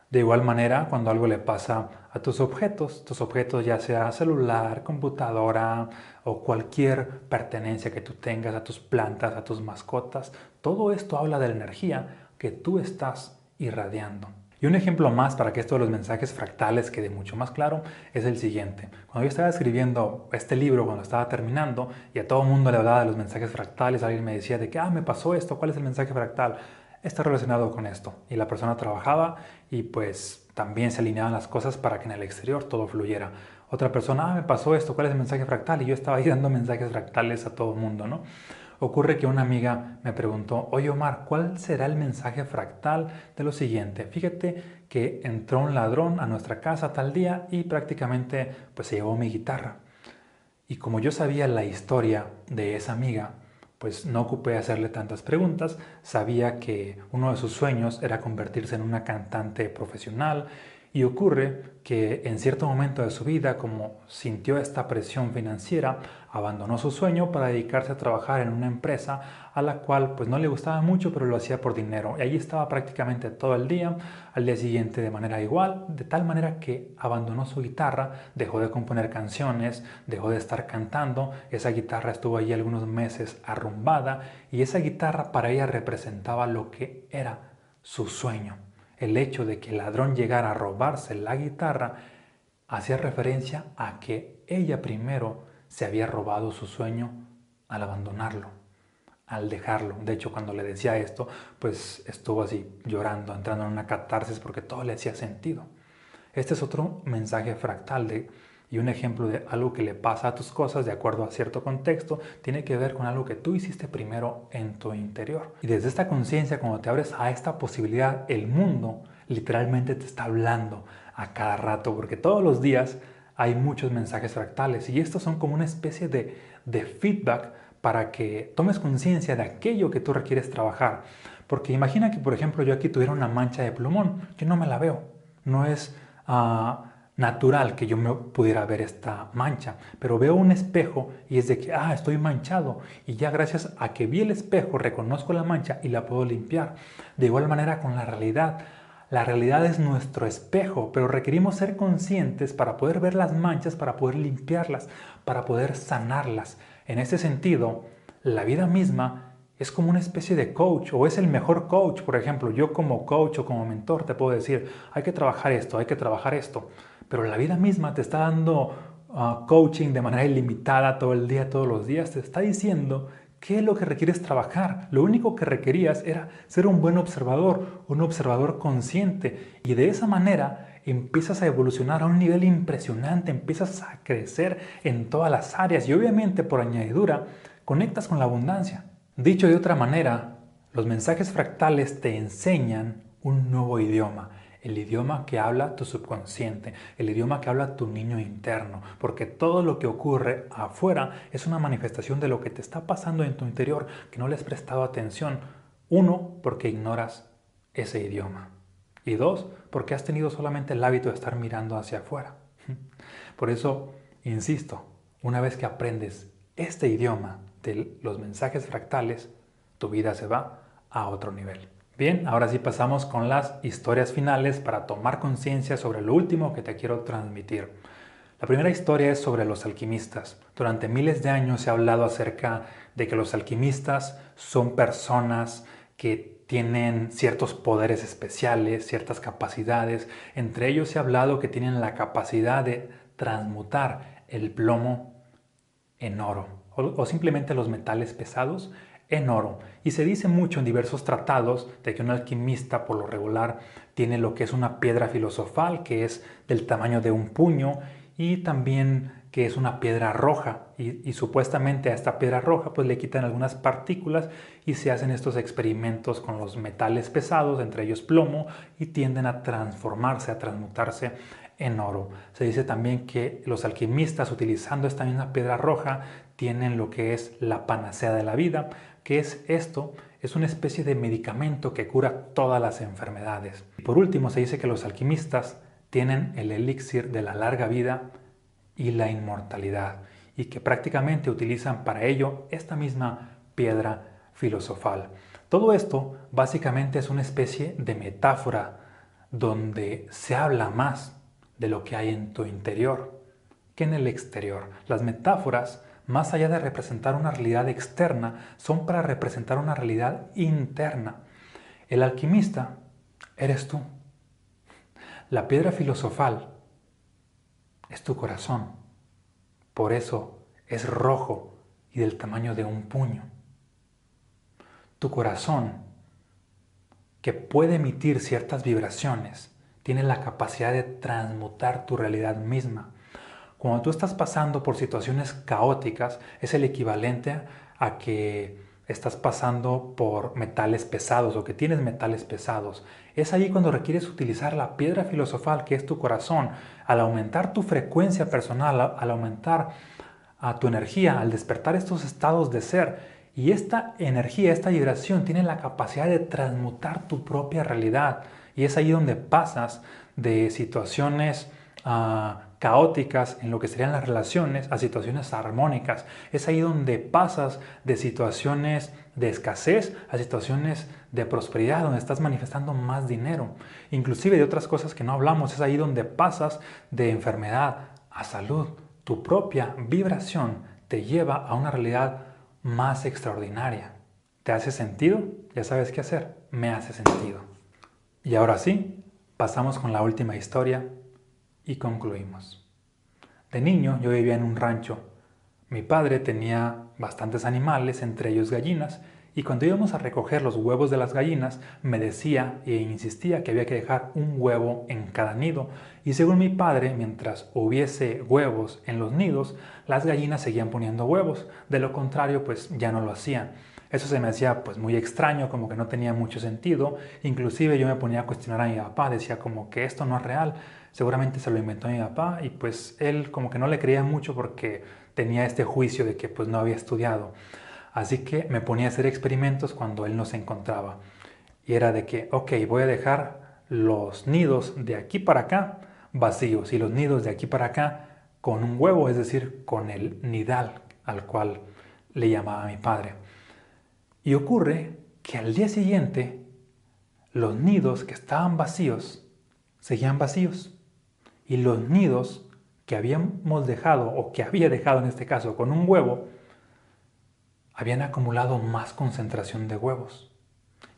[SPEAKER 1] De igual manera, cuando algo le pasa a tus objetos, tus objetos ya sea celular, computadora o cualquier pertenencia que tú tengas, a tus plantas, a tus mascotas, todo esto habla de la energía que tú estás irradiando. Y un ejemplo más para que esto de los mensajes fractales quede mucho más claro es el siguiente. Cuando yo estaba escribiendo este libro, cuando estaba terminando, y a todo el mundo le hablaba de los mensajes fractales, alguien me decía de que, ah, me pasó esto, ¿cuál es el mensaje fractal? Está relacionado con esto. Y la persona trabajaba y pues también se alineaban las cosas para que en el exterior todo fluyera. Otra persona, ah, me pasó esto, ¿cuál es el mensaje fractal? Y yo estaba ahí <laughs> dando mensajes fractales a todo el mundo, ¿no? Ocurre que una amiga me preguntó, oye Omar, ¿cuál será el mensaje fractal de lo siguiente? Fíjate que entró un ladrón a nuestra casa tal día y prácticamente pues se llevó mi guitarra. Y como yo sabía la historia de esa amiga, pues no ocupé hacerle tantas preguntas, sabía que uno de sus sueños era convertirse en una cantante profesional y ocurre que en cierto momento de su vida, como sintió esta presión financiera, abandonó su sueño para dedicarse a trabajar en una empresa a la cual pues no le gustaba mucho, pero lo hacía por dinero. Y allí estaba prácticamente todo el día, al día siguiente de manera igual, de tal manera que abandonó su guitarra, dejó de componer canciones, dejó de estar cantando, esa guitarra estuvo allí algunos meses arrumbada y esa guitarra para ella representaba lo que era su sueño el hecho de que el ladrón llegara a robarse la guitarra hacía referencia a que ella primero se había robado su sueño al abandonarlo, al dejarlo. De hecho, cuando le decía esto, pues estuvo así llorando, entrando en una catarsis porque todo le hacía sentido. Este es otro mensaje fractal de y un ejemplo de algo que le pasa a tus cosas de acuerdo a cierto contexto tiene que ver con algo que tú hiciste primero en tu interior. Y desde esta conciencia, cuando te abres a esta posibilidad, el mundo literalmente te está hablando a cada rato, porque todos los días hay muchos mensajes fractales y estos son como una especie de, de feedback para que tomes conciencia de aquello que tú requieres trabajar. Porque imagina que, por ejemplo, yo aquí tuviera una mancha de plumón, yo no me la veo. No es... Uh, natural que yo me pudiera ver esta mancha, pero veo un espejo y es de que, ah, estoy manchado y ya gracias a que vi el espejo reconozco la mancha y la puedo limpiar. De igual manera con la realidad. La realidad es nuestro espejo, pero requerimos ser conscientes para poder ver las manchas, para poder limpiarlas, para poder sanarlas. En ese sentido, la vida misma es como una especie de coach o es el mejor coach. Por ejemplo, yo como coach o como mentor te puedo decir, hay que trabajar esto, hay que trabajar esto pero la vida misma te está dando ah, coaching de manera ilimitada todo el día, todos los días, te está diciendo qué es lo que requieres trabajar. Lo único que requerías era ser un buen observador, un observador consciente y de esa manera empiezas a evolucionar a un nivel impresionante, empiezas a crecer en todas las áreas y obviamente por añadidura conectas con la abundancia. Dicho de otra manera, los mensajes fractales te enseñan un nuevo idioma el idioma que habla tu subconsciente, el idioma que habla tu niño interno, porque todo lo que ocurre afuera es una manifestación de lo que te está pasando en tu interior que no le has prestado atención. Uno, porque ignoras ese idioma. Y dos, porque has tenido solamente el hábito de estar mirando hacia afuera. <laughs> Por eso, insisto, una vez que aprendes este idioma de los mensajes fractales, tu vida se va a otro nivel. Bien, ahora sí pasamos con las historias finales para tomar conciencia sobre lo último que te quiero transmitir. La primera historia es sobre los alquimistas. Durante miles de años se ha hablado acerca de que los alquimistas son personas que tienen ciertos poderes especiales, ciertas capacidades. Entre ellos se ha hablado que tienen la capacidad de transmutar el plomo en oro o, simplemente los metales pesados en oro. Y se dice mucho en diversos tratados de que un alquimista por lo regular tiene lo que es una piedra filosofal, que es del tamaño de un puño, y también que es una piedra roja. Y, supuestamente a esta piedra roja pues le quitan algunas partículas y se hacen estos experimentos con los metales pesados, entre ellos plomo, y tienden a transformarse, a transmutarse en oro. Se dice también que los alquimistas utilizando esta misma piedra roja tienen lo que es la panacea de la vida, que es esto? Es una especie de medicamento que cura todas las enfermedades. Y por último, se dice que los alquimistas tienen el elixir de la larga vida y la inmortalidad y que prácticamente utilizan para ello esta misma piedra filosofal. Todo esto básicamente es una especie de metáfora donde se habla más de lo que hay en tu interior que en el exterior. Las metáforas, más allá de representar una realidad externa, son para representar una realidad interna. El alquimista eres tú. La piedra filosofal es tu corazón. Por eso es rojo y del tamaño de un puño. Tu corazón, que puede emitir ciertas vibraciones, tiene la capacidad de transmutar tu realidad misma. Cuando tú estás pasando por situaciones caóticas, es el equivalente a que estás pasando por metales pesados o que tienes metales pesados. Es ahí cuando requieres utilizar la piedra filosofal que es tu corazón. Al aumentar tu frecuencia personal, al aumentar a tu energía, al despertar estos estados de ser, y esta energía, esta vibración tiene la capacidad de transmutar tu propia realidad. Y es ahí donde pasas de situaciones ah, caóticas en lo que serían las relaciones a situaciones armónicas. Es ahí donde pasas de situaciones de escasez a situaciones de prosperidad, donde estás manifestando más dinero. Inclusive de otras cosas que no hablamos, es ahí donde pasas de enfermedad a salud. Tu propia vibración te lleva a una realidad más extraordinaria. ¿Te hace sentido? Ya sabes qué hacer. Me hace sentido. Y ahora sí, pasamos con la última historia y concluimos. De niño yo vivía en un rancho. Mi padre tenía bastantes animales, entre ellos gallinas, y cuando íbamos a recoger los huevos de las gallinas, me decía e insistía que había que dejar un huevo en cada nido, y según mi padre, mientras hubiese huevos en los nidos, las gallinas seguían poniendo huevos, de lo contrario, pues ya no lo hacían. Eso se me hacía pues muy extraño, como que no tenía mucho sentido, inclusive yo me ponía a cuestionar a mi papá, decía como que esto no es real, seguramente se lo inventó mi papá, y pues él como que no le creía mucho porque tenía este juicio de que pues no había estudiado. Así que me ponía a hacer experimentos cuando él no se encontraba. Y era de que, ok, voy a dejar los nidos de aquí para acá vacíos y los nidos de aquí para acá con un huevo, es decir, con el nidal al cual le llamaba mi padre. Y ocurre que al día siguiente los nidos que estaban vacíos seguían vacíos y los nidos que habíamos dejado o que había dejado en este caso con un huevo habían acumulado más concentración de huevos.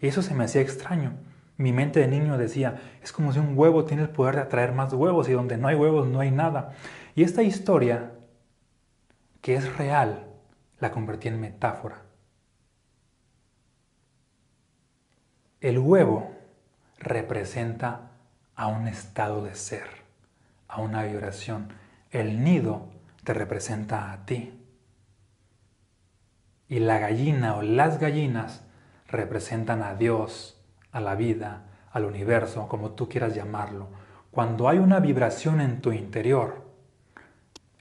[SPEAKER 1] Y eso se me hacía extraño. Mi mente de niño decía, es como si un huevo tiene el poder de atraer más huevos y donde no hay huevos no hay nada. Y esta historia, que es real, la convertí en metáfora. El huevo representa a un estado de ser, a una vibración. El nido te representa a ti y la gallina o las gallinas representan a Dios, a la vida, al universo, como tú quieras llamarlo. Cuando hay una vibración en tu interior,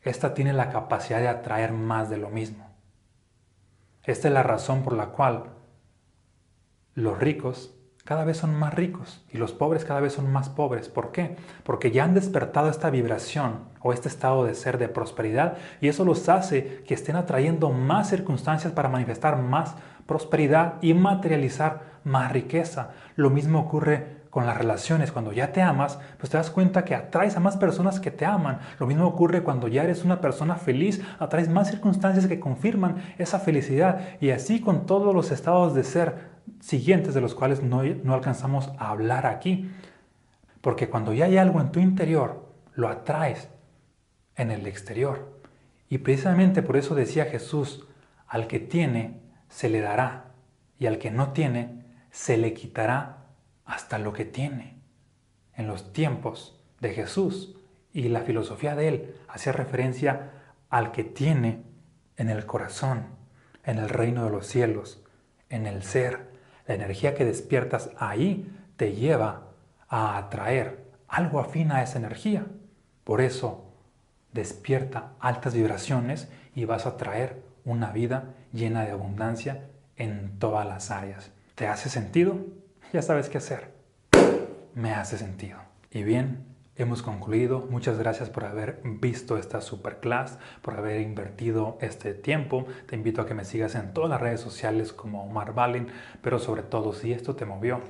[SPEAKER 1] esta tiene la capacidad de atraer más de lo mismo. Esta es la razón por la cual los ricos cada vez son más ricos y los pobres cada vez son más pobres. ¿Por qué? Porque ya han despertado esta vibración o este estado de ser de prosperidad y eso los hace que estén atrayendo más circunstancias para manifestar más prosperidad y materializar más riqueza. Lo mismo ocurre con las relaciones. Cuando ya te amas, pues te das cuenta que atraes a más personas que te aman. Lo mismo ocurre cuando ya eres una persona feliz, atraes más circunstancias que confirman esa felicidad. Y así con todos los estados de ser siguientes de los cuales no, no alcanzamos a hablar aquí. Porque cuando ya hay algo en tu interior, lo atraes en el exterior. Y precisamente por eso decía Jesús, al que tiene, se le dará, y al que no tiene, se le quitará hasta lo que tiene. En los tiempos de Jesús y la filosofía de él hacía referencia al que tiene en el corazón, en el reino de los cielos, en el ser, la energía que despiertas ahí te lleva a atraer algo afín a esa energía. Por eso, despierta altas vibraciones y vas a traer una vida llena de abundancia en todas las áreas. ¿Te hace sentido? Ya sabes qué hacer. Me hace sentido. Y bien, hemos concluido. Muchas gracias por haber visto esta superclass, por haber invertido este tiempo. Te invito a que me sigas en todas las redes sociales como Omar Balin, pero sobre todo si esto te movió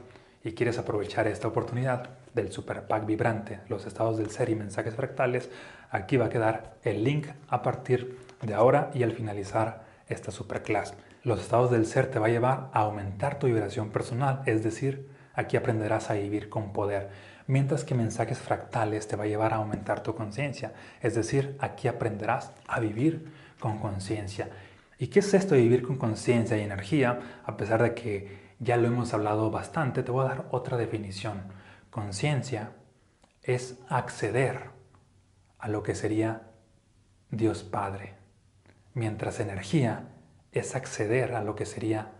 [SPEAKER 1] y quieres aprovechar esta oportunidad del Super Pack Vibrante, los estados del ser y mensajes fractales, aquí va a quedar el link a partir de ahora y al finalizar esta superclass. Los estados del ser te va a llevar a aumentar tu vibración personal, es decir, aquí aprenderás a vivir con poder mientras que mensajes fractales te va a llevar a aumentar tu conciencia. Es decir, aquí aprenderás a vivir con conciencia. ¿Y qué es esto de vivir con conciencia y energía? A pesar de que ya lo hemos hablado bastante, te voy a dar otra definición. Conciencia es acceder a lo que sería Dios Padre, mientras energía es acceder a lo que sería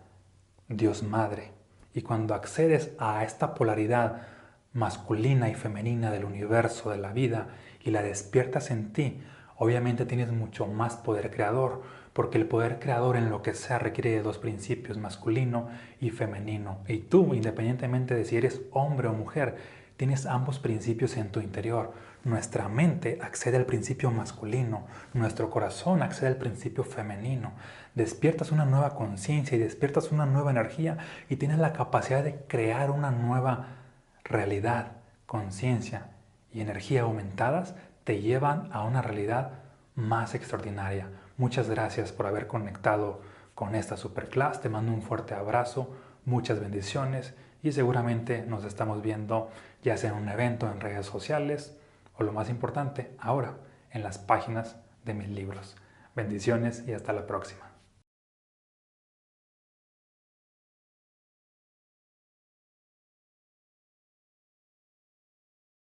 [SPEAKER 1] Dios Madre. Y cuando accedes a esta polaridad masculina y femenina del universo, de la vida, y la despiertas en ti, obviamente tienes mucho más poder creador, porque el poder creador en lo que sea requiere de dos principios, masculino y femenino. Y tú, independientemente de si eres hombre o mujer, tienes ambos principios en tu interior. Nuestra mente accede al principio masculino, nuestro corazón accede al principio femenino. Despiertas una nueva conciencia y despiertas una nueva energía y tienes la capacidad de crear una nueva realidad, conciencia y energía aumentadas te llevan a una realidad más extraordinaria. Muchas gracias por haber conectado con esta superclass. Te mando un fuerte abrazo, muchas bendiciones y seguramente nos estamos viendo ya sea en un evento en redes sociales o lo más importante, ahora en las páginas de mis libros. Bendiciones y hasta la próxima.